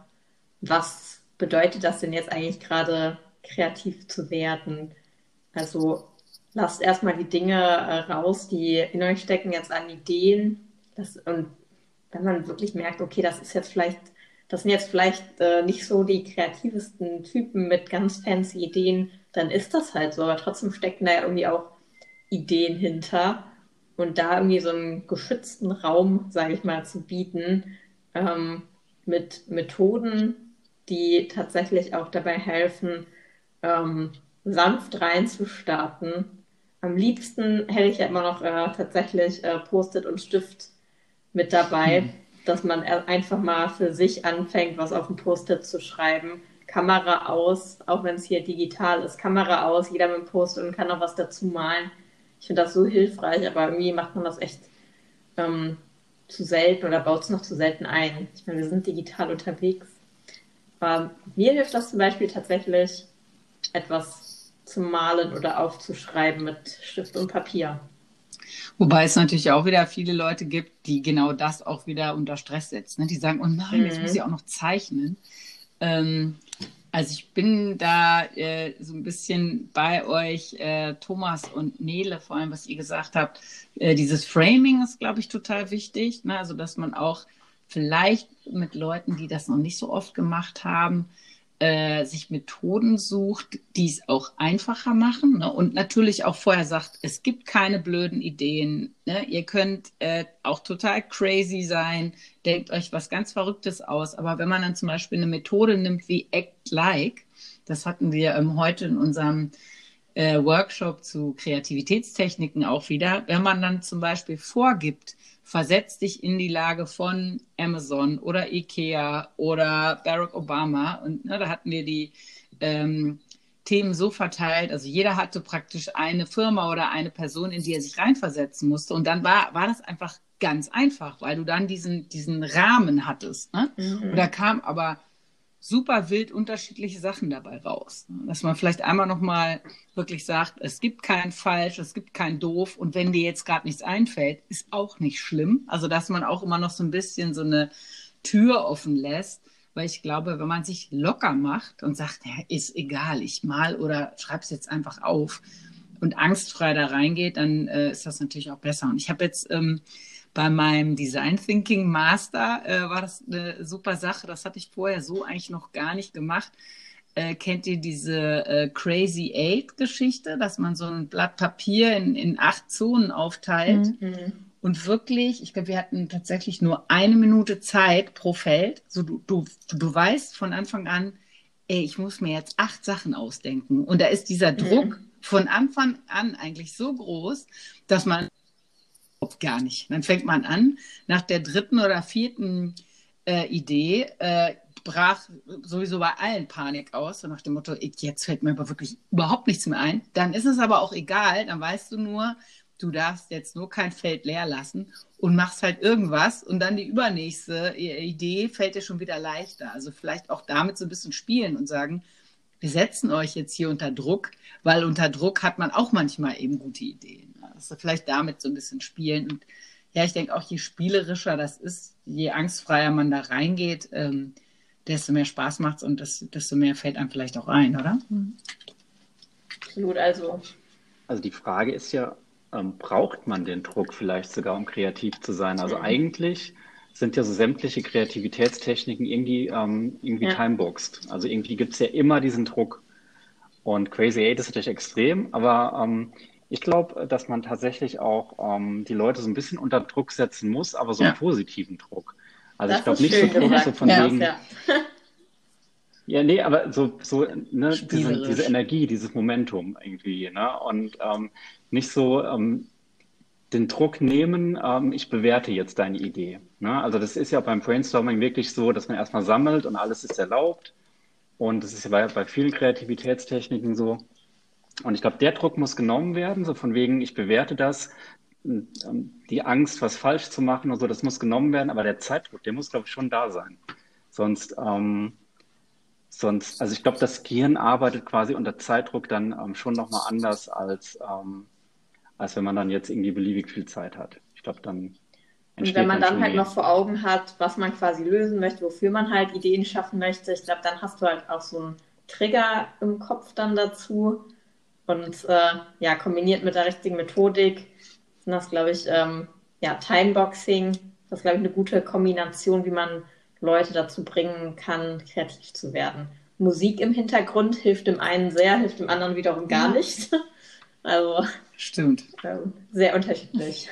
was bedeutet das denn jetzt eigentlich gerade kreativ zu werden? Also lasst erstmal die Dinge äh, raus, die in euch stecken jetzt an Ideen. Das, und wenn man wirklich merkt, okay, das ist jetzt vielleicht, das sind jetzt vielleicht äh, nicht so die kreativsten Typen mit ganz fancy Ideen, dann ist das halt so. Aber trotzdem stecken da ja irgendwie auch Ideen hinter und da irgendwie so einen geschützten Raum, sage ich mal, zu bieten ähm, mit Methoden, die tatsächlich auch dabei helfen, ähm, sanft reinzustarten. Am liebsten hätte ich ja immer noch äh, tatsächlich äh, Post-it und Stift mit dabei, hm. dass man einfach mal für sich anfängt, was auf dem Post-it zu schreiben. Kamera aus, auch wenn es hier digital ist, Kamera aus, jeder mit dem Post-it und kann noch was dazu malen ich finde das so hilfreich, aber irgendwie macht man das echt ähm, zu selten oder baut es noch zu selten ein. Ich meine, wir sind digital unterwegs. Aber mir hilft das zum Beispiel tatsächlich, etwas zu malen oder aufzuschreiben mit Stift und Papier. Wobei es natürlich auch wieder viele Leute gibt, die genau das auch wieder unter Stress setzen. Ne? Die sagen, oh nein, jetzt muss mhm. ich auch noch zeichnen. Ähm, also ich bin da äh, so ein bisschen bei euch, äh, Thomas und Nele, vor allem, was ihr gesagt habt. Äh, dieses Framing ist, glaube ich, total wichtig. Ne? Also dass man auch vielleicht mit Leuten, die das noch nicht so oft gemacht haben, äh, sich Methoden sucht, die es auch einfacher machen ne? und natürlich auch vorher sagt, es gibt keine blöden Ideen. Ne? Ihr könnt äh, auch total crazy sein, denkt euch was ganz Verrücktes aus. Aber wenn man dann zum Beispiel eine Methode nimmt wie Act Like, das hatten wir ähm, heute in unserem äh, Workshop zu Kreativitätstechniken auch wieder, wenn man dann zum Beispiel vorgibt, versetz dich in die Lage von Amazon oder Ikea oder Barack Obama. Und ne, da hatten wir die ähm, Themen so verteilt. Also jeder hatte praktisch eine Firma oder eine Person, in die er sich reinversetzen musste. Und dann war, war das einfach ganz einfach, weil du dann diesen, diesen Rahmen hattest. Ne? Mhm. Und da kam aber super wild unterschiedliche Sachen dabei raus. Dass man vielleicht einmal nochmal wirklich sagt, es gibt kein Falsch, es gibt kein Doof und wenn dir jetzt gerade nichts einfällt, ist auch nicht schlimm. Also dass man auch immer noch so ein bisschen so eine Tür offen lässt, weil ich glaube, wenn man sich locker macht und sagt, ja, ist egal, ich mal oder schreib's jetzt einfach auf und angstfrei da reingeht, dann äh, ist das natürlich auch besser. Und ich habe jetzt ähm, bei meinem Design Thinking Master äh, war das eine super Sache. Das hatte ich vorher so eigentlich noch gar nicht gemacht. Äh, kennt ihr diese äh, Crazy Eight Geschichte, dass man so ein Blatt Papier in, in acht Zonen aufteilt? Mhm. Und wirklich, ich glaube, wir hatten tatsächlich nur eine Minute Zeit pro Feld. So du, du, du weißt von Anfang an, ey, ich muss mir jetzt acht Sachen ausdenken. Und da ist dieser mhm. Druck mhm. von Anfang an eigentlich so groß, dass man gar nicht. Dann fängt man an, nach der dritten oder vierten äh, Idee äh, brach sowieso bei allen Panik aus, so nach dem Motto, jetzt fällt mir aber wirklich überhaupt nichts mehr ein. Dann ist es aber auch egal, dann weißt du nur, du darfst jetzt nur kein Feld leer lassen und machst halt irgendwas und dann die übernächste Idee fällt dir schon wieder leichter. Also vielleicht auch damit so ein bisschen spielen und sagen, wir setzen euch jetzt hier unter Druck, weil unter Druck hat man auch manchmal eben gute Ideen. Also vielleicht damit so ein bisschen spielen. Und ja, ich denke auch, je spielerischer das ist, je angstfreier man da reingeht, ähm, desto mehr Spaß macht es und das, desto mehr fällt einem vielleicht auch ein, oder? Absolut, also. Also die Frage ist ja, ähm, braucht man den Druck vielleicht sogar, um kreativ zu sein? Also mhm. eigentlich sind ja so sämtliche Kreativitätstechniken irgendwie, ähm, irgendwie ja. timeboxed. Also irgendwie gibt es ja immer diesen Druck. Und Crazy Eight ist natürlich extrem, aber ähm, ich glaube, dass man tatsächlich auch ähm, die Leute so ein bisschen unter Druck setzen muss, aber so einen positiven Druck. Also das ich glaube nicht so, so, von ja, wegen. Ja. <laughs> Ja, nee, aber so, so ne, diese, diese Energie, dieses Momentum irgendwie, ne? Und ähm, nicht so ähm, den Druck nehmen, ähm, ich bewerte jetzt deine Idee. Ne? Also das ist ja beim Brainstorming wirklich so, dass man erstmal sammelt und alles ist erlaubt. Und das ist ja bei, bei vielen Kreativitätstechniken so. Und ich glaube, der Druck muss genommen werden, so von wegen, ich bewerte das, ähm, die Angst, was falsch zu machen und so, das muss genommen werden, aber der Zeitdruck, der muss, glaube ich, schon da sein. Sonst, ähm, sonst, also ich glaube, das Gehirn arbeitet quasi unter Zeitdruck dann ähm, schon nochmal anders, als, ähm, als wenn man dann jetzt irgendwie beliebig viel Zeit hat. Ich glaube, dann. Und wenn man dann, dann halt noch vor Augen hat, was man quasi lösen möchte, wofür man halt Ideen schaffen möchte, ich glaube, dann hast du halt auch so einen Trigger im Kopf dann dazu. Und äh, ja, kombiniert mit der richtigen Methodik sind das, glaube ich, ähm, ja, Timeboxing. Das ist, glaube ich, eine gute Kombination, wie man Leute dazu bringen kann, kreativ zu werden. Musik im Hintergrund hilft dem einen sehr, hilft dem anderen wiederum gar nicht. <laughs> Also stimmt. Ähm, sehr unterschiedlich.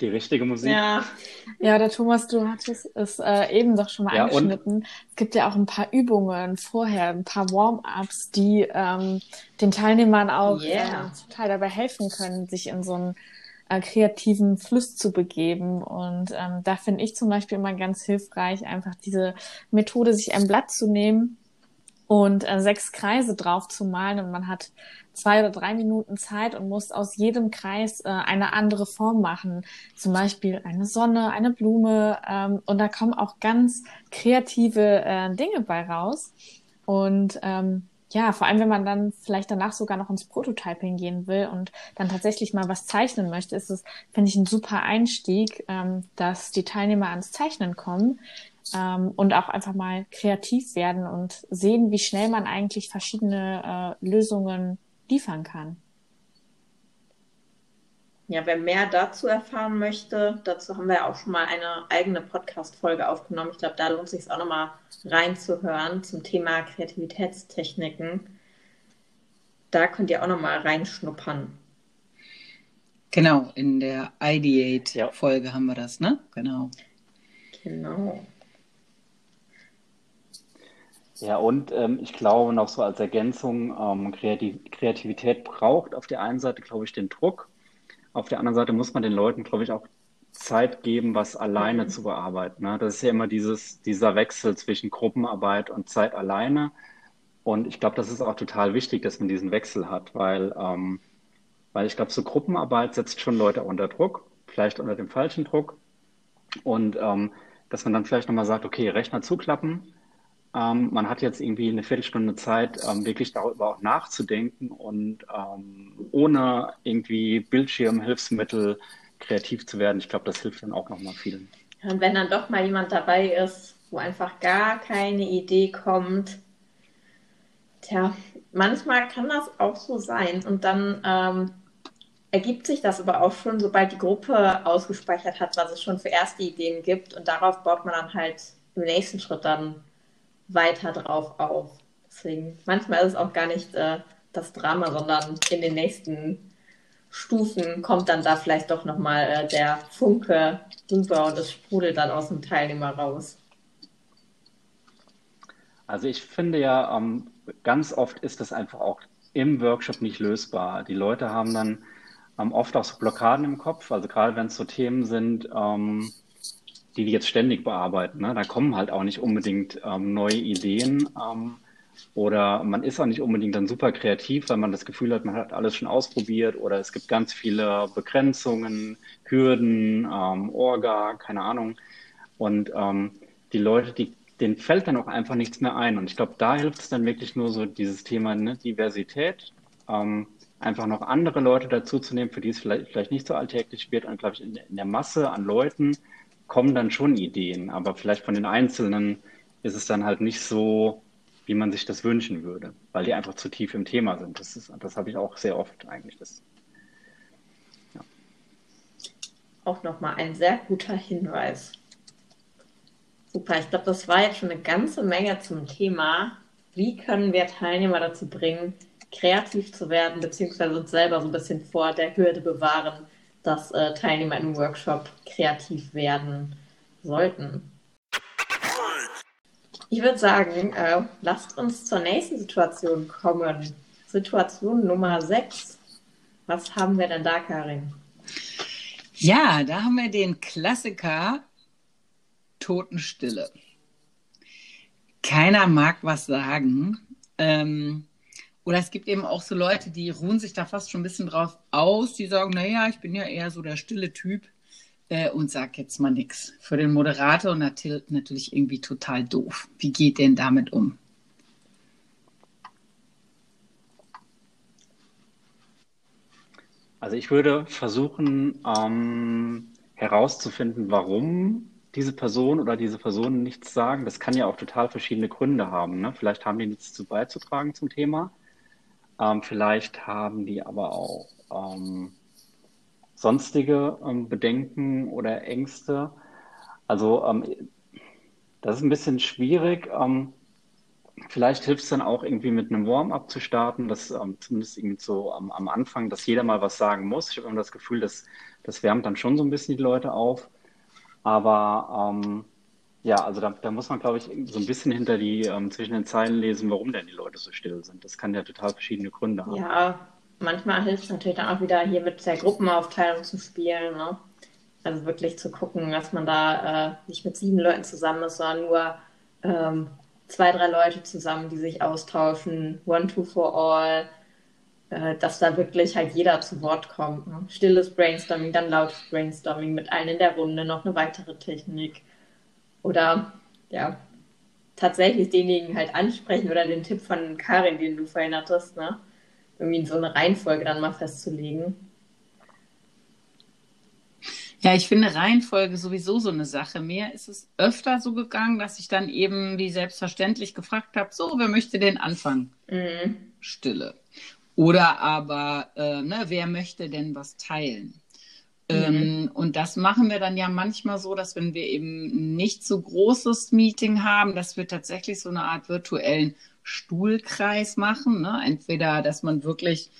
Die richtige Musik. Ja, ja der Thomas, du hattest es äh, eben doch schon mal ja, angeschnitten. Es gibt ja auch ein paar Übungen vorher, ein paar Warm-ups, die ähm, den Teilnehmern auch yeah. äh, total dabei helfen können, sich in so ein äh, kreativen Fluss zu begeben. Und ähm, da finde ich zum Beispiel immer ganz hilfreich, einfach diese Methode, sich ein Blatt zu nehmen und äh, sechs Kreise drauf zu malen und man hat zwei oder drei Minuten Zeit und muss aus jedem Kreis äh, eine andere Form machen. Zum Beispiel eine Sonne, eine Blume ähm, und da kommen auch ganz kreative äh, Dinge bei raus. Und ähm, ja, vor allem, wenn man dann vielleicht danach sogar noch ins Prototyping gehen will und dann tatsächlich mal was zeichnen möchte, ist es, finde ich, ein super Einstieg, ähm, dass die Teilnehmer ans Zeichnen kommen ähm, und auch einfach mal kreativ werden und sehen, wie schnell man eigentlich verschiedene äh, Lösungen liefern kann. Ja, wer mehr dazu erfahren möchte, dazu haben wir ja auch schon mal eine eigene Podcast-Folge aufgenommen. Ich glaube, da lohnt es sich auch nochmal reinzuhören zum Thema Kreativitätstechniken. Da könnt ihr auch nochmal reinschnuppern. Genau, in der Ideate-Folge ja. haben wir das, ne? Genau. Genau. Ja, und ähm, ich glaube noch so als Ergänzung, ähm, Kreativ Kreativität braucht auf der einen Seite, glaube ich, den Druck auf der anderen Seite muss man den Leuten, glaube ich, auch Zeit geben, was alleine mhm. zu bearbeiten. Ne? Das ist ja immer dieses, dieser Wechsel zwischen Gruppenarbeit und Zeit alleine. Und ich glaube, das ist auch total wichtig, dass man diesen Wechsel hat, weil, ähm, weil ich glaube, so Gruppenarbeit setzt schon Leute unter Druck, vielleicht unter dem falschen Druck. Und ähm, dass man dann vielleicht nochmal sagt, okay, Rechner zuklappen, ähm, man hat jetzt irgendwie eine Viertelstunde Zeit, ähm, wirklich darüber auch nachzudenken und ähm, ohne irgendwie Bildschirmhilfsmittel kreativ zu werden. Ich glaube, das hilft dann auch nochmal vielen. Und wenn dann doch mal jemand dabei ist, wo einfach gar keine Idee kommt, tja, manchmal kann das auch so sein. Und dann ähm, ergibt sich das aber auch schon, sobald die Gruppe ausgespeichert hat, was es schon für erste Ideen gibt. Und darauf baut man dann halt im nächsten Schritt dann weiter drauf auf. Deswegen, manchmal ist es auch gar nicht äh, das Drama, sondern in den nächsten Stufen kommt dann da vielleicht doch nochmal äh, der Funke rüber und es sprudelt dann aus dem Teilnehmer raus. Also ich finde ja, ähm, ganz oft ist das einfach auch im Workshop nicht lösbar. Die Leute haben dann ähm, oft auch so Blockaden im Kopf, also gerade wenn es so Themen sind, ähm, die die jetzt ständig bearbeiten. Ne? Da kommen halt auch nicht unbedingt ähm, neue Ideen ähm, oder man ist auch nicht unbedingt dann super kreativ, weil man das Gefühl hat, man hat alles schon ausprobiert oder es gibt ganz viele Begrenzungen, Hürden, ähm, Orga, keine Ahnung. Und ähm, die Leute, die, denen fällt dann auch einfach nichts mehr ein. Und ich glaube, da hilft es dann wirklich nur so dieses Thema ne, Diversität. Ähm, einfach noch andere Leute dazuzunehmen, für die es vielleicht, vielleicht nicht so alltäglich wird und, glaube ich, in, in der Masse an Leuten kommen dann schon Ideen, aber vielleicht von den Einzelnen ist es dann halt nicht so, wie man sich das wünschen würde, weil die einfach zu tief im Thema sind. Das, das habe ich auch sehr oft eigentlich. Das, ja. Auch nochmal ein sehr guter Hinweis. Super, ich glaube, das war jetzt schon eine ganze Menge zum Thema. Wie können wir Teilnehmer dazu bringen, kreativ zu werden, beziehungsweise uns selber so ein bisschen vor der Hürde bewahren, dass äh, Teilnehmer im Workshop kreativ werden sollten. Ich würde sagen, äh, lasst uns zur nächsten Situation kommen. Situation Nummer 6. Was haben wir denn da, Karin? Ja, da haben wir den Klassiker Totenstille. Keiner mag was sagen. Ähm, oder es gibt eben auch so Leute, die ruhen sich da fast schon ein bisschen drauf aus. Die sagen, naja, ich bin ja eher so der stille Typ äh, und sag jetzt mal nichts. Für den Moderator natürlich irgendwie total doof. Wie geht denn damit um? Also ich würde versuchen ähm, herauszufinden, warum diese Person oder diese Personen nichts sagen. Das kann ja auch total verschiedene Gründe haben. Ne? Vielleicht haben die nichts zu beizutragen zum Thema. Ähm, vielleicht haben die aber auch ähm, sonstige ähm, Bedenken oder Ängste. Also ähm, das ist ein bisschen schwierig. Ähm, vielleicht hilft es dann auch irgendwie mit einem Warm-up zu starten, das ähm, zumindest irgendwie so am, Anfang, dass jeder mal was sagen muss. Ich habe immer das Gefühl, dass das wärmt dann schon so ein bisschen die Leute auf. Aber ja, also da, da, muss man, glaube ich, so ein bisschen hinter die ähm, zwischen den Zeilen lesen, warum denn die Leute so still sind. Das kann ja total verschiedene Gründe haben. Ja, manchmal hilft es natürlich dann auch wieder hier mit der Gruppenaufteilung zu spielen. Ne? Also wirklich zu gucken, dass man da äh, nicht mit sieben Leuten zusammen ist, sondern nur ähm, zwei, drei Leute zusammen, die sich austauschen, one, two for all, äh, dass da wirklich halt jeder zu Wort kommt. Ne? Stilles Brainstorming, dann lautes Brainstorming mit allen in der Runde, noch eine weitere Technik. Oder ja, tatsächlich denjenigen halt ansprechen oder den Tipp von Karin, den du vorhin hattest, ne? irgendwie in so eine Reihenfolge dann mal festzulegen. Ja, ich finde Reihenfolge sowieso so eine Sache. Mir ist es öfter so gegangen, dass ich dann eben wie selbstverständlich gefragt habe, so, wer möchte den anfangen? Mhm. Stille. Oder aber, äh, ne, wer möchte denn was teilen? Mhm. Ähm, und das machen wir dann ja manchmal so, dass wenn wir eben nicht so großes Meeting haben, dass wir tatsächlich so eine Art virtuellen Stuhlkreis machen. Ne? Entweder, dass man wirklich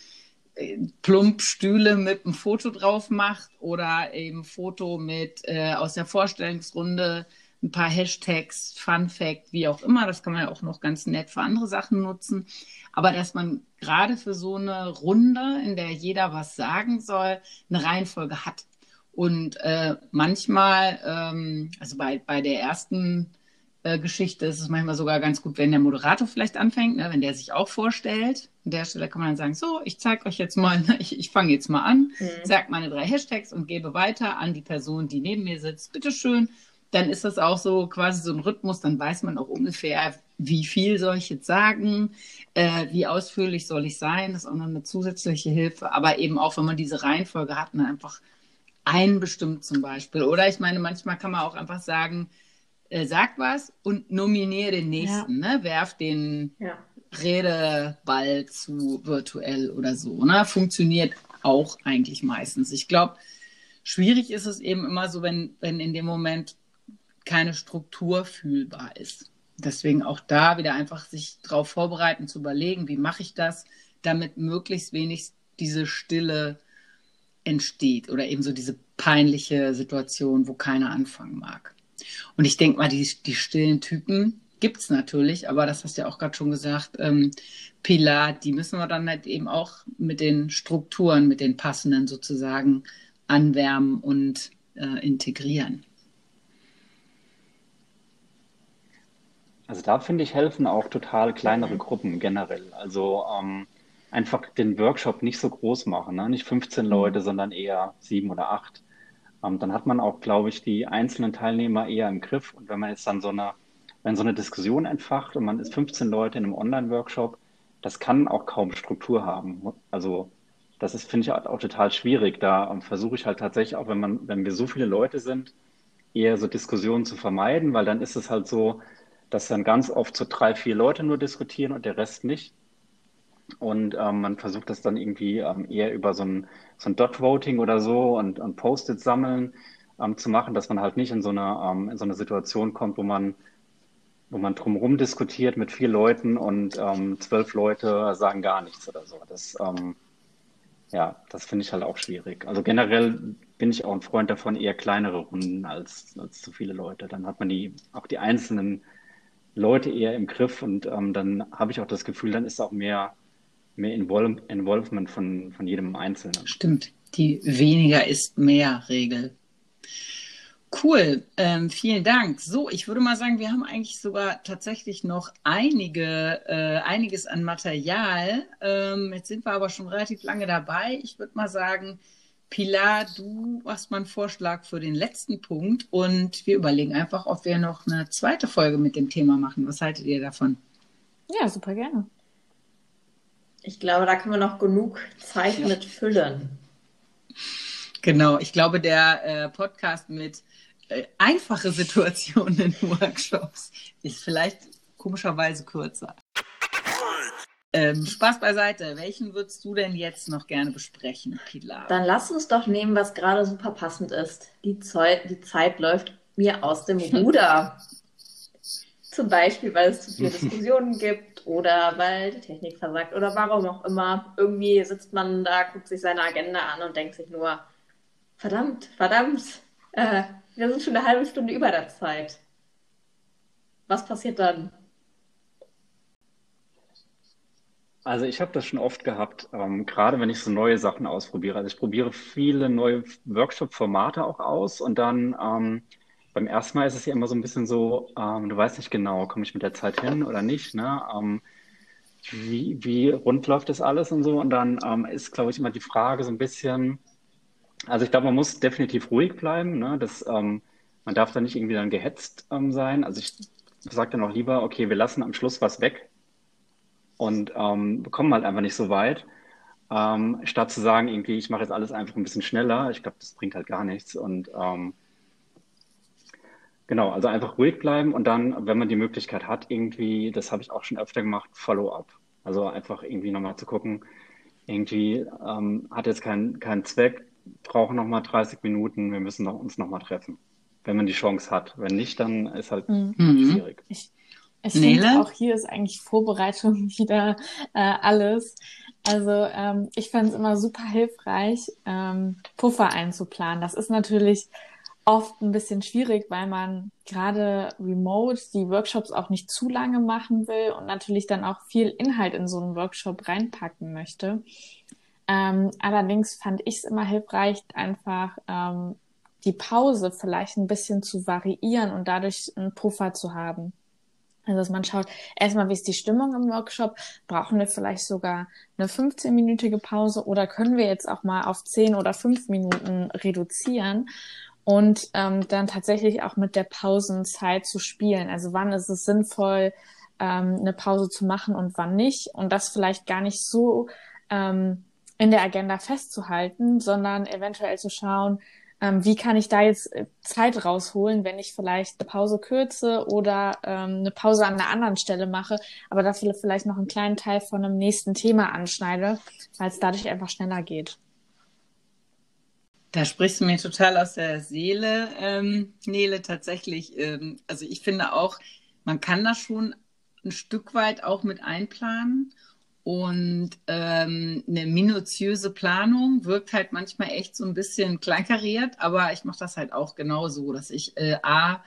äh, plump Stühle mit einem Foto drauf macht oder eben Foto mit äh, aus der Vorstellungsrunde ein paar Hashtags, Fun Fact, wie auch immer. Das kann man ja auch noch ganz nett für andere Sachen nutzen. Aber dass man gerade für so eine Runde, in der jeder was sagen soll, eine Reihenfolge hat. Und äh, manchmal, ähm, also bei, bei der ersten äh, Geschichte ist es manchmal sogar ganz gut, wenn der Moderator vielleicht anfängt, ne, wenn der sich auch vorstellt. An der Stelle kann man dann sagen, so, ich zeige euch jetzt mal, ne, ich, ich fange jetzt mal an, mhm. sage meine drei Hashtags und gebe weiter an die Person, die neben mir sitzt. Bitteschön. Dann ist das auch so quasi so ein Rhythmus, dann weiß man auch ungefähr, wie viel soll ich jetzt sagen, äh, wie ausführlich soll ich sein. Das ist auch noch eine zusätzliche Hilfe. Aber eben auch, wenn man diese Reihenfolge hat, dann einfach ein bestimmt zum Beispiel. Oder ich meine, manchmal kann man auch einfach sagen, äh, sag was und nominiere den nächsten, ja. ne? Werf den ja. Redeball zu virtuell oder so. Ne? Funktioniert auch eigentlich meistens. Ich glaube, schwierig ist es eben immer so, wenn, wenn in dem Moment keine Struktur fühlbar ist. Deswegen auch da wieder einfach sich darauf vorbereiten, zu überlegen, wie mache ich das, damit möglichst wenig diese Stille entsteht oder eben so diese peinliche Situation, wo keiner anfangen mag. Und ich denke mal, die, die stillen Typen gibt es natürlich, aber das hast du ja auch gerade schon gesagt, ähm, Pilar, die müssen wir dann halt eben auch mit den Strukturen, mit den passenden sozusagen anwärmen und äh, integrieren. Also da finde ich helfen auch total kleinere mhm. Gruppen generell. Also ähm, einfach den Workshop nicht so groß machen, ne? nicht 15 mhm. Leute, sondern eher sieben oder acht. Ähm, dann hat man auch, glaube ich, die einzelnen Teilnehmer eher im Griff. Und wenn man jetzt dann so eine, wenn so eine Diskussion entfacht und man ist 15 Leute in einem Online-Workshop, das kann auch kaum Struktur haben. Also das ist, finde ich, auch total schwierig. Da ähm, versuche ich halt tatsächlich auch, wenn man, wenn wir so viele Leute sind, eher so Diskussionen zu vermeiden, weil dann ist es halt so, dass dann ganz oft so drei, vier Leute nur diskutieren und der Rest nicht. Und ähm, man versucht das dann irgendwie ähm, eher über so ein, so ein Dot-Voting oder so und, und Post-it sammeln ähm, zu machen, dass man halt nicht in so eine, ähm, in so eine Situation kommt, wo man, wo man drumherum diskutiert mit vier Leuten und ähm, zwölf Leute sagen gar nichts oder so. Das, ähm, ja, das finde ich halt auch schwierig. Also generell bin ich auch ein Freund davon, eher kleinere Runden als, als zu viele Leute. Dann hat man die, auch die einzelnen Leute eher im Griff und ähm, dann habe ich auch das Gefühl, dann ist auch mehr, mehr Invol Involvement von, von jedem Einzelnen. Stimmt, die weniger ist mehr Regel. Cool, ähm, vielen Dank. So, ich würde mal sagen, wir haben eigentlich sogar tatsächlich noch einige, äh, einiges an Material. Ähm, jetzt sind wir aber schon relativ lange dabei. Ich würde mal sagen, Pilar, du machst mal einen Vorschlag für den letzten Punkt und wir überlegen einfach, ob wir noch eine zweite Folge mit dem Thema machen. Was haltet ihr davon? Ja, super gerne. Ich glaube, da können wir noch genug Zeit ja. mit füllen. Genau, ich glaube, der äh, Podcast mit äh, einfache Situationen in Workshops ist vielleicht komischerweise kürzer. Ähm, Spaß beiseite. Welchen würdest du denn jetzt noch gerne besprechen, Pilar? Dann lass uns doch nehmen, was gerade super passend ist. Die, Zeit, die Zeit läuft mir aus dem <laughs> Ruder. Zum Beispiel, weil es zu viele <laughs> Diskussionen gibt oder weil die Technik versagt oder warum auch immer. Irgendwie sitzt man da, guckt sich seine Agenda an und denkt sich nur, verdammt, verdammt, äh, wir sind schon eine halbe Stunde über der Zeit. Was passiert dann? Also ich habe das schon oft gehabt, ähm, gerade wenn ich so neue Sachen ausprobiere. Also ich probiere viele neue Workshop-Formate auch aus und dann ähm, beim ersten Mal ist es ja immer so ein bisschen so, ähm, du weißt nicht genau, komme ich mit der Zeit hin oder nicht, ne? Ähm, wie, wie rund läuft das alles und so. Und dann ähm, ist, glaube ich, immer die Frage so ein bisschen, also ich glaube, man muss definitiv ruhig bleiben. Ne? Das, ähm, man darf da nicht irgendwie dann gehetzt sein. Also ich sage dann auch lieber, okay, wir lassen am Schluss was weg, und ähm, kommen halt einfach nicht so weit. Ähm, statt zu sagen, irgendwie, ich mache jetzt alles einfach ein bisschen schneller. Ich glaube, das bringt halt gar nichts. Und ähm, genau, also einfach ruhig bleiben und dann, wenn man die Möglichkeit hat, irgendwie, das habe ich auch schon öfter gemacht, Follow-up. Also einfach irgendwie nochmal zu gucken, irgendwie ähm, hat jetzt keinen keinen Zweck, brauchen nochmal 30 Minuten, wir müssen noch, uns nochmal treffen, wenn man die Chance hat. Wenn nicht, dann ist halt mhm. schwierig. Ich, ich finde auch hier ist eigentlich Vorbereitung <laughs> wieder äh, alles. Also ähm, ich fand es immer super hilfreich, ähm, Puffer einzuplanen. Das ist natürlich oft ein bisschen schwierig, weil man gerade remote die Workshops auch nicht zu lange machen will und natürlich dann auch viel Inhalt in so einen Workshop reinpacken möchte. Ähm, allerdings fand ich es immer hilfreich, einfach ähm, die Pause vielleicht ein bisschen zu variieren und dadurch einen Puffer zu haben. Also dass man schaut, erstmal, wie ist die Stimmung im Workshop? Brauchen wir vielleicht sogar eine 15-minütige Pause oder können wir jetzt auch mal auf 10 oder 5 Minuten reduzieren und ähm, dann tatsächlich auch mit der Pausenzeit zu spielen? Also wann ist es sinnvoll, ähm, eine Pause zu machen und wann nicht? Und das vielleicht gar nicht so ähm, in der Agenda festzuhalten, sondern eventuell zu schauen, ähm, wie kann ich da jetzt äh, Zeit rausholen, wenn ich vielleicht eine Pause kürze oder ähm, eine Pause an einer anderen Stelle mache, aber dafür vielleicht noch einen kleinen Teil von einem nächsten Thema anschneide, weil es dadurch einfach schneller geht. Da sprichst du mir total aus der Seele, ähm, Nele, tatsächlich. Ähm, also ich finde auch, man kann das schon ein Stück weit auch mit einplanen. Und ähm, eine minutiöse Planung wirkt halt manchmal echt so ein bisschen kleinkariert, aber ich mache das halt auch genauso, dass ich äh, A,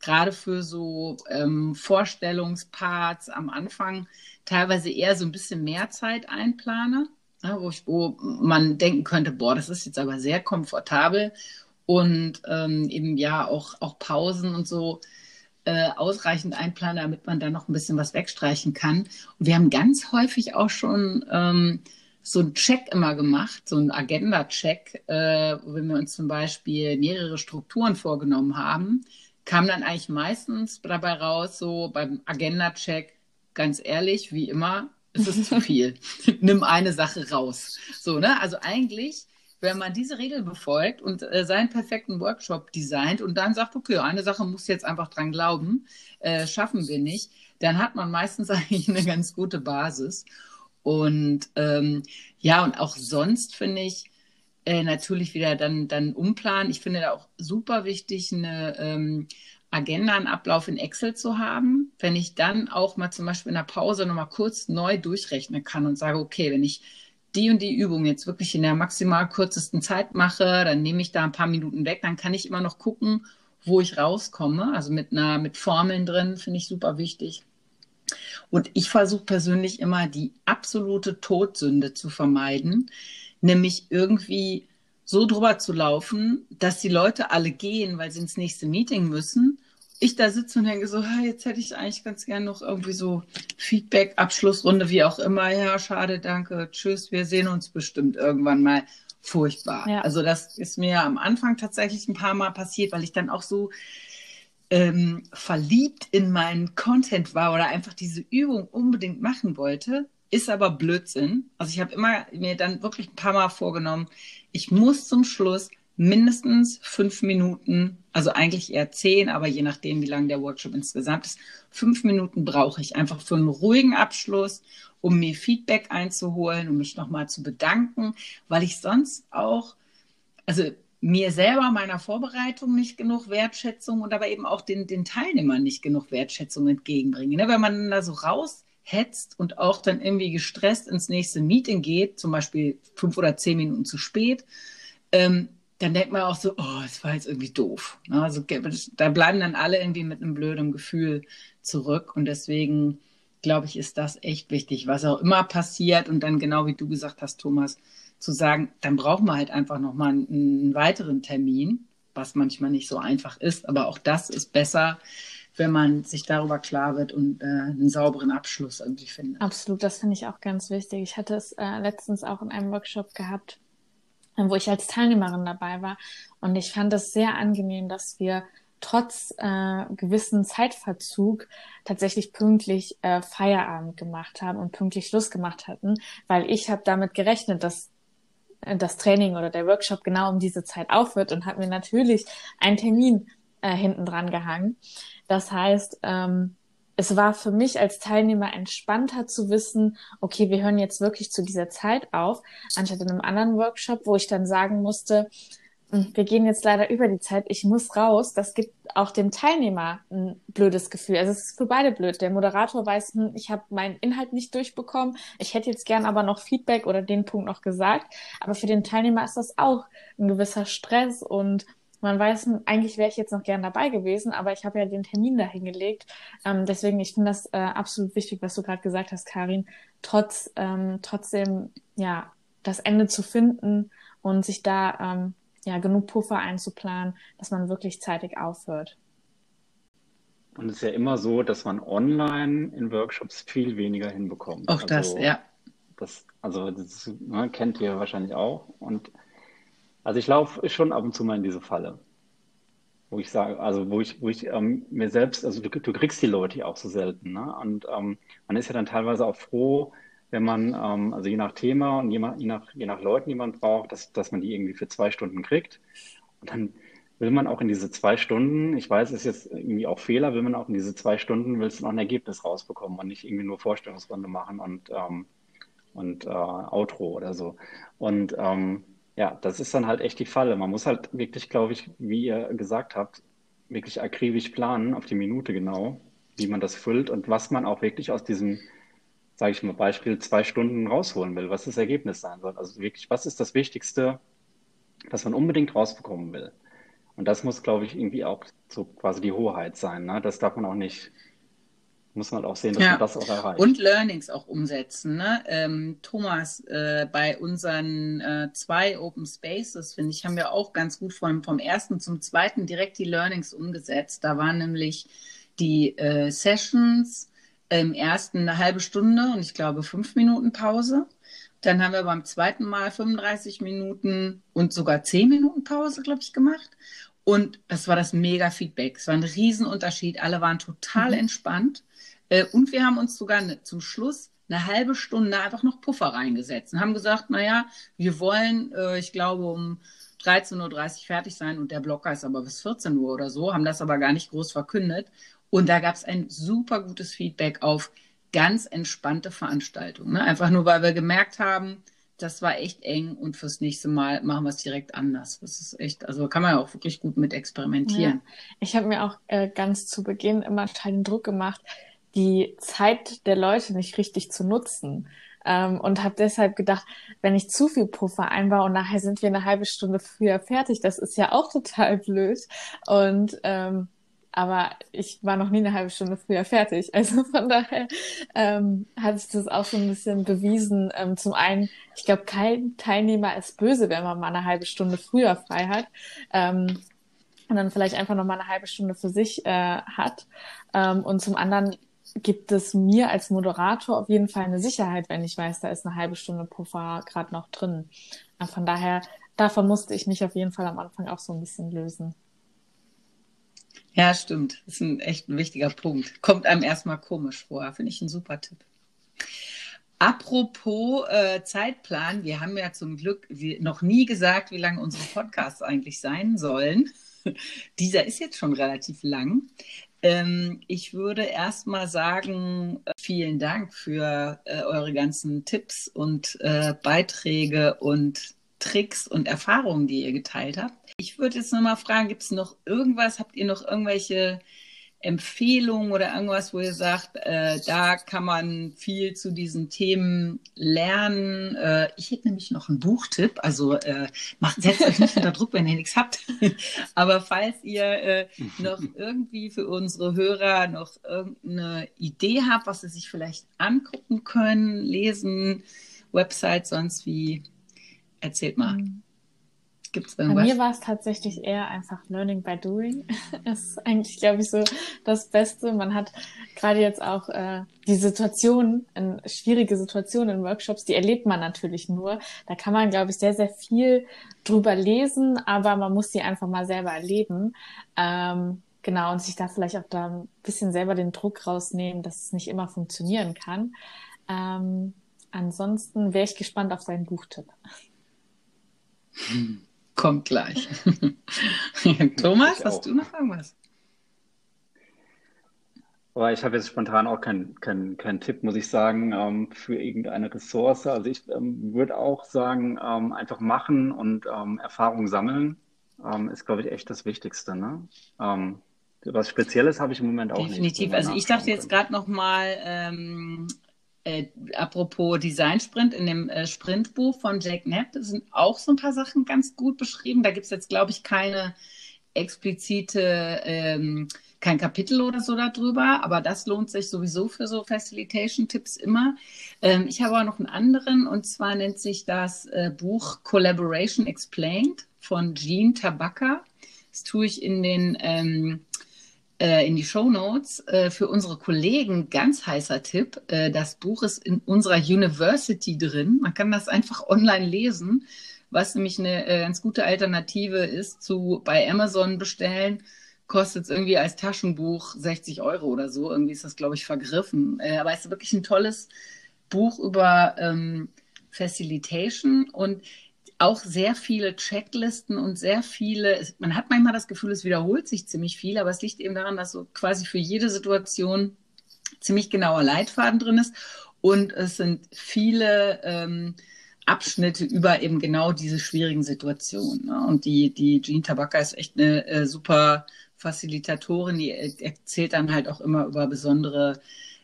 gerade für so ähm, Vorstellungsparts am Anfang teilweise eher so ein bisschen mehr Zeit einplane, ja, wo, ich, wo man denken könnte, boah, das ist jetzt aber sehr komfortabel. Und ähm, eben ja auch, auch Pausen und so äh, ausreichend einplanen, damit man da noch ein bisschen was wegstreichen kann. Und wir haben ganz häufig auch schon ähm, so einen Check immer gemacht, so einen Agenda-Check, äh, wenn wir uns zum Beispiel mehrere Strukturen vorgenommen haben, kam dann eigentlich meistens dabei raus, so beim Agenda-Check, ganz ehrlich, wie immer, ist es zu <laughs> viel. Nimm eine Sache raus. So, ne? Also eigentlich wenn man diese Regel befolgt und äh, seinen perfekten Workshop designt und dann sagt, okay, eine Sache muss jetzt einfach dran glauben, äh, schaffen wir nicht, dann hat man meistens <laughs> eigentlich eine ganz gute Basis. Und ähm, ja, und auch sonst finde ich äh, natürlich wieder dann, dann umplanen. Ich finde da auch super wichtig, eine ähm, Agenda, einen Ablauf in Excel zu haben. Wenn ich dann auch mal zum Beispiel in der Pause nochmal kurz neu durchrechnen kann und sage, okay, wenn ich die und die Übung jetzt wirklich in der maximal kürzesten Zeit mache, dann nehme ich da ein paar Minuten weg, dann kann ich immer noch gucken, wo ich rauskomme. Also mit einer, mit Formeln drin, finde ich super wichtig. Und ich versuche persönlich immer die absolute Todsünde zu vermeiden, nämlich irgendwie so drüber zu laufen, dass die Leute alle gehen, weil sie ins nächste Meeting müssen. Ich da sitze und denke so, jetzt hätte ich eigentlich ganz gern noch irgendwie so Feedback, Abschlussrunde, wie auch immer. Ja, schade, danke, tschüss, wir sehen uns bestimmt irgendwann mal. Furchtbar. Ja. Also das ist mir am Anfang tatsächlich ein paar Mal passiert, weil ich dann auch so ähm, verliebt in meinen Content war oder einfach diese Übung unbedingt machen wollte, ist aber Blödsinn. Also ich habe immer mir dann wirklich ein paar Mal vorgenommen, ich muss zum Schluss mindestens fünf Minuten, also eigentlich eher zehn, aber je nachdem, wie lang der Workshop insgesamt ist, fünf Minuten brauche ich einfach für einen ruhigen Abschluss, um mir Feedback einzuholen, um mich nochmal zu bedanken, weil ich sonst auch, also mir selber meiner Vorbereitung nicht genug Wertschätzung und aber eben auch den, den Teilnehmern nicht genug Wertschätzung entgegenbringe. Ne? Wenn man da so raushetzt und auch dann irgendwie gestresst ins nächste Meeting geht, zum Beispiel fünf oder zehn Minuten zu spät, ähm, dann denkt man auch so, oh, es war jetzt irgendwie doof. Ne? Also da bleiben dann alle irgendwie mit einem blöden Gefühl zurück und deswegen glaube ich, ist das echt wichtig, was auch immer passiert und dann genau wie du gesagt hast, Thomas, zu sagen, dann brauchen wir halt einfach nochmal einen, einen weiteren Termin, was manchmal nicht so einfach ist. Aber auch das ist besser, wenn man sich darüber klar wird und äh, einen sauberen Abschluss irgendwie findet. Absolut, das finde ich auch ganz wichtig. Ich hatte es äh, letztens auch in einem Workshop gehabt, wo ich als Teilnehmerin dabei war. Und ich fand es sehr angenehm, dass wir trotz äh, gewissen Zeitverzug tatsächlich pünktlich äh, Feierabend gemacht haben und pünktlich Schluss gemacht hatten, weil ich habe damit gerechnet, dass das Training oder der Workshop genau um diese Zeit aufhört und habe mir natürlich einen Termin äh, hinten dran gehangen. Das heißt, ähm, es war für mich als Teilnehmer entspannter zu wissen, okay, wir hören jetzt wirklich zu dieser Zeit auf, anstatt in einem anderen Workshop, wo ich dann sagen musste, hm, wir gehen jetzt leider über die Zeit, ich muss raus. Das gibt auch dem Teilnehmer ein blödes Gefühl. Also es ist für beide blöd. Der Moderator weiß, hm, ich habe meinen Inhalt nicht durchbekommen. Ich hätte jetzt gern aber noch Feedback oder den Punkt noch gesagt. Aber für den Teilnehmer ist das auch ein gewisser Stress und man weiß, hm, eigentlich wäre ich jetzt noch gern dabei gewesen, aber ich habe ja den Termin dahingelegt. Ähm, deswegen, ich finde das äh, absolut wichtig, was du gerade gesagt hast, Karin. Trotz, ähm, trotzdem, ja, das Ende zu finden und sich da ähm, ja, genug Puffer einzuplanen, dass man wirklich zeitig aufhört. Und es ist ja immer so, dass man online in Workshops viel weniger hinbekommt. Auch also, das, ja. Das, also das ne, kennt ihr wahrscheinlich auch. Und also ich laufe schon ab und zu mal in diese Falle. Wo ich sage, also wo ich, wo ich ähm, mir selbst, also du, du, kriegst die Leute ja auch so selten. Ne? Und ähm, man ist ja dann teilweise auch froh, wenn man, ähm, also je nach Thema und je, je, nach, je nach Leuten, die man braucht, dass, dass man die irgendwie für zwei Stunden kriegt. Und dann will man auch in diese zwei Stunden, ich weiß, es ist jetzt irgendwie auch Fehler, will man auch in diese zwei Stunden, willst du noch ein Ergebnis rausbekommen und nicht irgendwie nur Vorstellungsrunde machen und, ähm, und äh, Outro oder so. Und ähm, ja, das ist dann halt echt die Falle. Man muss halt wirklich, glaube ich, wie ihr gesagt habt, wirklich akribisch planen, auf die Minute genau, wie man das füllt und was man auch wirklich aus diesem sage ich mal, Beispiel zwei Stunden rausholen will, was das Ergebnis sein soll. Also wirklich, was ist das Wichtigste, was man unbedingt rausbekommen will? Und das muss, glaube ich, irgendwie auch so quasi die Hoheit sein. Ne? Das darf man auch nicht, muss man auch sehen, dass ja. man das auch erreicht. Und Learnings auch umsetzen. Ne? Ähm, Thomas, äh, bei unseren äh, zwei Open Spaces, finde ich, haben wir auch ganz gut vom, vom ersten zum zweiten direkt die Learnings umgesetzt. Da waren nämlich die äh, Sessions, im ersten eine halbe Stunde und ich glaube fünf Minuten Pause. Dann haben wir beim zweiten Mal 35 Minuten und sogar zehn Minuten Pause, glaube ich, gemacht. Und das war das mega Feedback. Es war ein Riesenunterschied. Alle waren total mhm. entspannt. Äh, und wir haben uns sogar ne, zum Schluss eine halbe Stunde einfach noch Puffer reingesetzt und haben gesagt, naja, wir wollen, äh, ich glaube, um 13.30 Uhr fertig sein und der Blocker ist aber bis 14 Uhr oder so, haben das aber gar nicht groß verkündet. Und da gab es ein super gutes Feedback auf ganz entspannte Veranstaltungen. Ne? Einfach nur, weil wir gemerkt haben, das war echt eng und fürs nächste Mal machen wir es direkt anders. Das ist echt, also kann man ja auch wirklich gut mit experimentieren. Ja. Ich habe mir auch äh, ganz zu Beginn immer total den Druck gemacht, die Zeit der Leute nicht richtig zu nutzen. ähm, und habe deshalb gedacht, wenn ich zu viel Puffer einbaue und nachher sind wir eine halbe Stunde früher fertig, das ist ja auch total blöd. Und ähm, aber ich war noch nie eine halbe Stunde früher fertig. <laughs> Also von daher ähm, hat sich das auch so ein bisschen bewiesen. Ähm, zum einen, ich glaube, kein Teilnehmer ist böse, wenn man mal eine halbe Stunde früher frei hat. Ähm, und dann vielleicht einfach noch mal eine halbe Stunde für sich äh, hat. Ähm, und zum anderen gibt es mir als Moderator auf jeden Fall eine Sicherheit, wenn ich weiß, da ist eine halbe Stunde Puffer gerade noch drin. Und von daher, davon musste ich mich auf jeden Fall am Anfang auch so ein bisschen lösen. Ja, stimmt. Das ist ein echt ein wichtiger Punkt. Kommt einem erstmal komisch vor. Finde ich ein super Tipp. Apropos äh, Zeitplan, wir haben ja zum Glück noch nie gesagt, wie lange unsere Podcasts eigentlich sein sollen. <laughs> Dieser ist jetzt schon relativ lang. Ähm, ich würde erstmal sagen, äh, vielen Dank für äh, eure ganzen Tipps und äh, Beiträge und Tricks und Erfahrungen, die ihr geteilt habt. Ich würde jetzt nochmal fragen, gibt es noch irgendwas, habt ihr noch irgendwelche Empfehlungen oder irgendwas, wo ihr sagt, äh, da kann man viel zu diesen Themen lernen? Äh, ich hätte nämlich noch einen Buchtipp, also äh, macht, setzt euch nicht unter Druck, wenn ihr nichts habt. <laughs> Aber falls ihr äh, noch irgendwie für unsere Hörer noch irgendeine Idee habt, was sie sich vielleicht angucken können, lesen, Website, sonst wie, erzählt mal. Mhm. Gibt's Bei mir war es tatsächlich eher einfach Learning by Doing. <laughs> das ist eigentlich, glaube ich, so das Beste. Man hat gerade jetzt auch äh, die Situationen, schwierige Situationen in Workshops, die erlebt man natürlich nur. Da kann man, glaube ich, sehr, sehr viel drüber lesen, aber man muss sie einfach mal selber erleben. Ähm, genau, und sich da vielleicht auch da ein bisschen selber den Druck rausnehmen, dass es nicht immer funktionieren kann. Ähm, ansonsten wäre ich gespannt auf seinen Buchtipp. Hm. <laughs> Kommt gleich. <laughs> Thomas, hast du noch irgendwas? Aber ich habe jetzt spontan auch keinen kein, kein Tipp, muss ich sagen, ähm, für irgendeine Ressource. Also ich ähm, würde auch sagen, ähm, einfach machen und ähm, Erfahrung sammeln ähm, ist, glaube ich, echt das Wichtigste. Ne? Ähm, was Spezielles habe ich im Moment auch Definitiv. nicht. Definitiv. Also ich dachte jetzt gerade noch mal äh, apropos Design-Sprint, in dem äh, Sprintbuch von Jake Knapp sind auch so ein paar Sachen ganz gut beschrieben. Da gibt es jetzt, glaube ich, keine explizite, ähm, kein Kapitel oder so darüber, aber das lohnt sich sowieso für so Facilitation-Tipps immer. Ähm, ich habe auch noch einen anderen und zwar nennt sich das äh, Buch Collaboration Explained von Jean Tabaka. Das tue ich in den ähm, äh, in die Show Notes äh, für unsere Kollegen ganz heißer Tipp. Äh, das Buch ist in unserer University drin. Man kann das einfach online lesen, was nämlich eine äh, ganz gute Alternative ist zu bei Amazon bestellen. Kostet es irgendwie als Taschenbuch 60 Euro oder so. Irgendwie ist das, glaube ich, vergriffen. Äh, aber es ist wirklich ein tolles Buch über ähm, Facilitation und auch sehr viele Checklisten und sehr viele, man hat manchmal das Gefühl, es wiederholt sich ziemlich viel, aber es liegt eben daran, dass so quasi für jede Situation ziemlich genauer Leitfaden drin ist und es sind viele ähm, Abschnitte über eben genau diese schwierigen Situationen. Ne? Und die, die Jean Tabaka ist echt eine äh, super Facilitatorin, die erzählt dann halt auch immer über besondere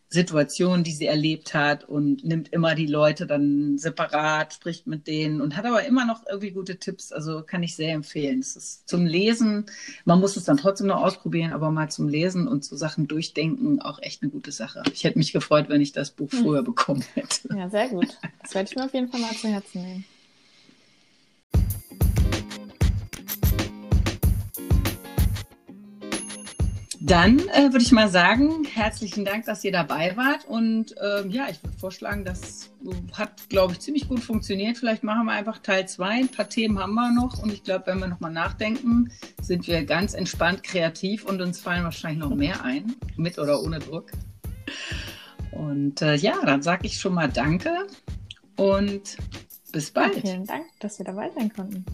Situation, die sie erlebt hat und nimmt immer die Leute dann separat, spricht mit denen und hat aber immer noch irgendwie gute Tipps. Also kann ich sehr empfehlen. Es ist zum Lesen, man muss es dann trotzdem noch ausprobieren, aber mal zum Lesen und zu Sachen durchdenken auch echt eine gute Sache. Ich hätte mich gefreut, wenn ich das Buch hm. früher bekommen hätte. Ja, sehr gut. Das werde ich mir auf jeden Fall mal zu Herzen nehmen. Dann äh, würde ich mal sagen, herzlichen Dank, dass ihr dabei wart. Und äh, ja, ich würde vorschlagen, das hat, glaube ich, ziemlich gut funktioniert. Vielleicht machen wir einfach Teil 2. Ein paar Themen haben wir noch. Und ich glaube, wenn wir nochmal nachdenken, sind wir ganz entspannt kreativ und uns fallen wahrscheinlich noch mehr ein, mit oder ohne Druck. Und äh, ja, dann sage ich schon mal Danke und bis bald. Ja, vielen Dank, dass wir dabei sein konnten.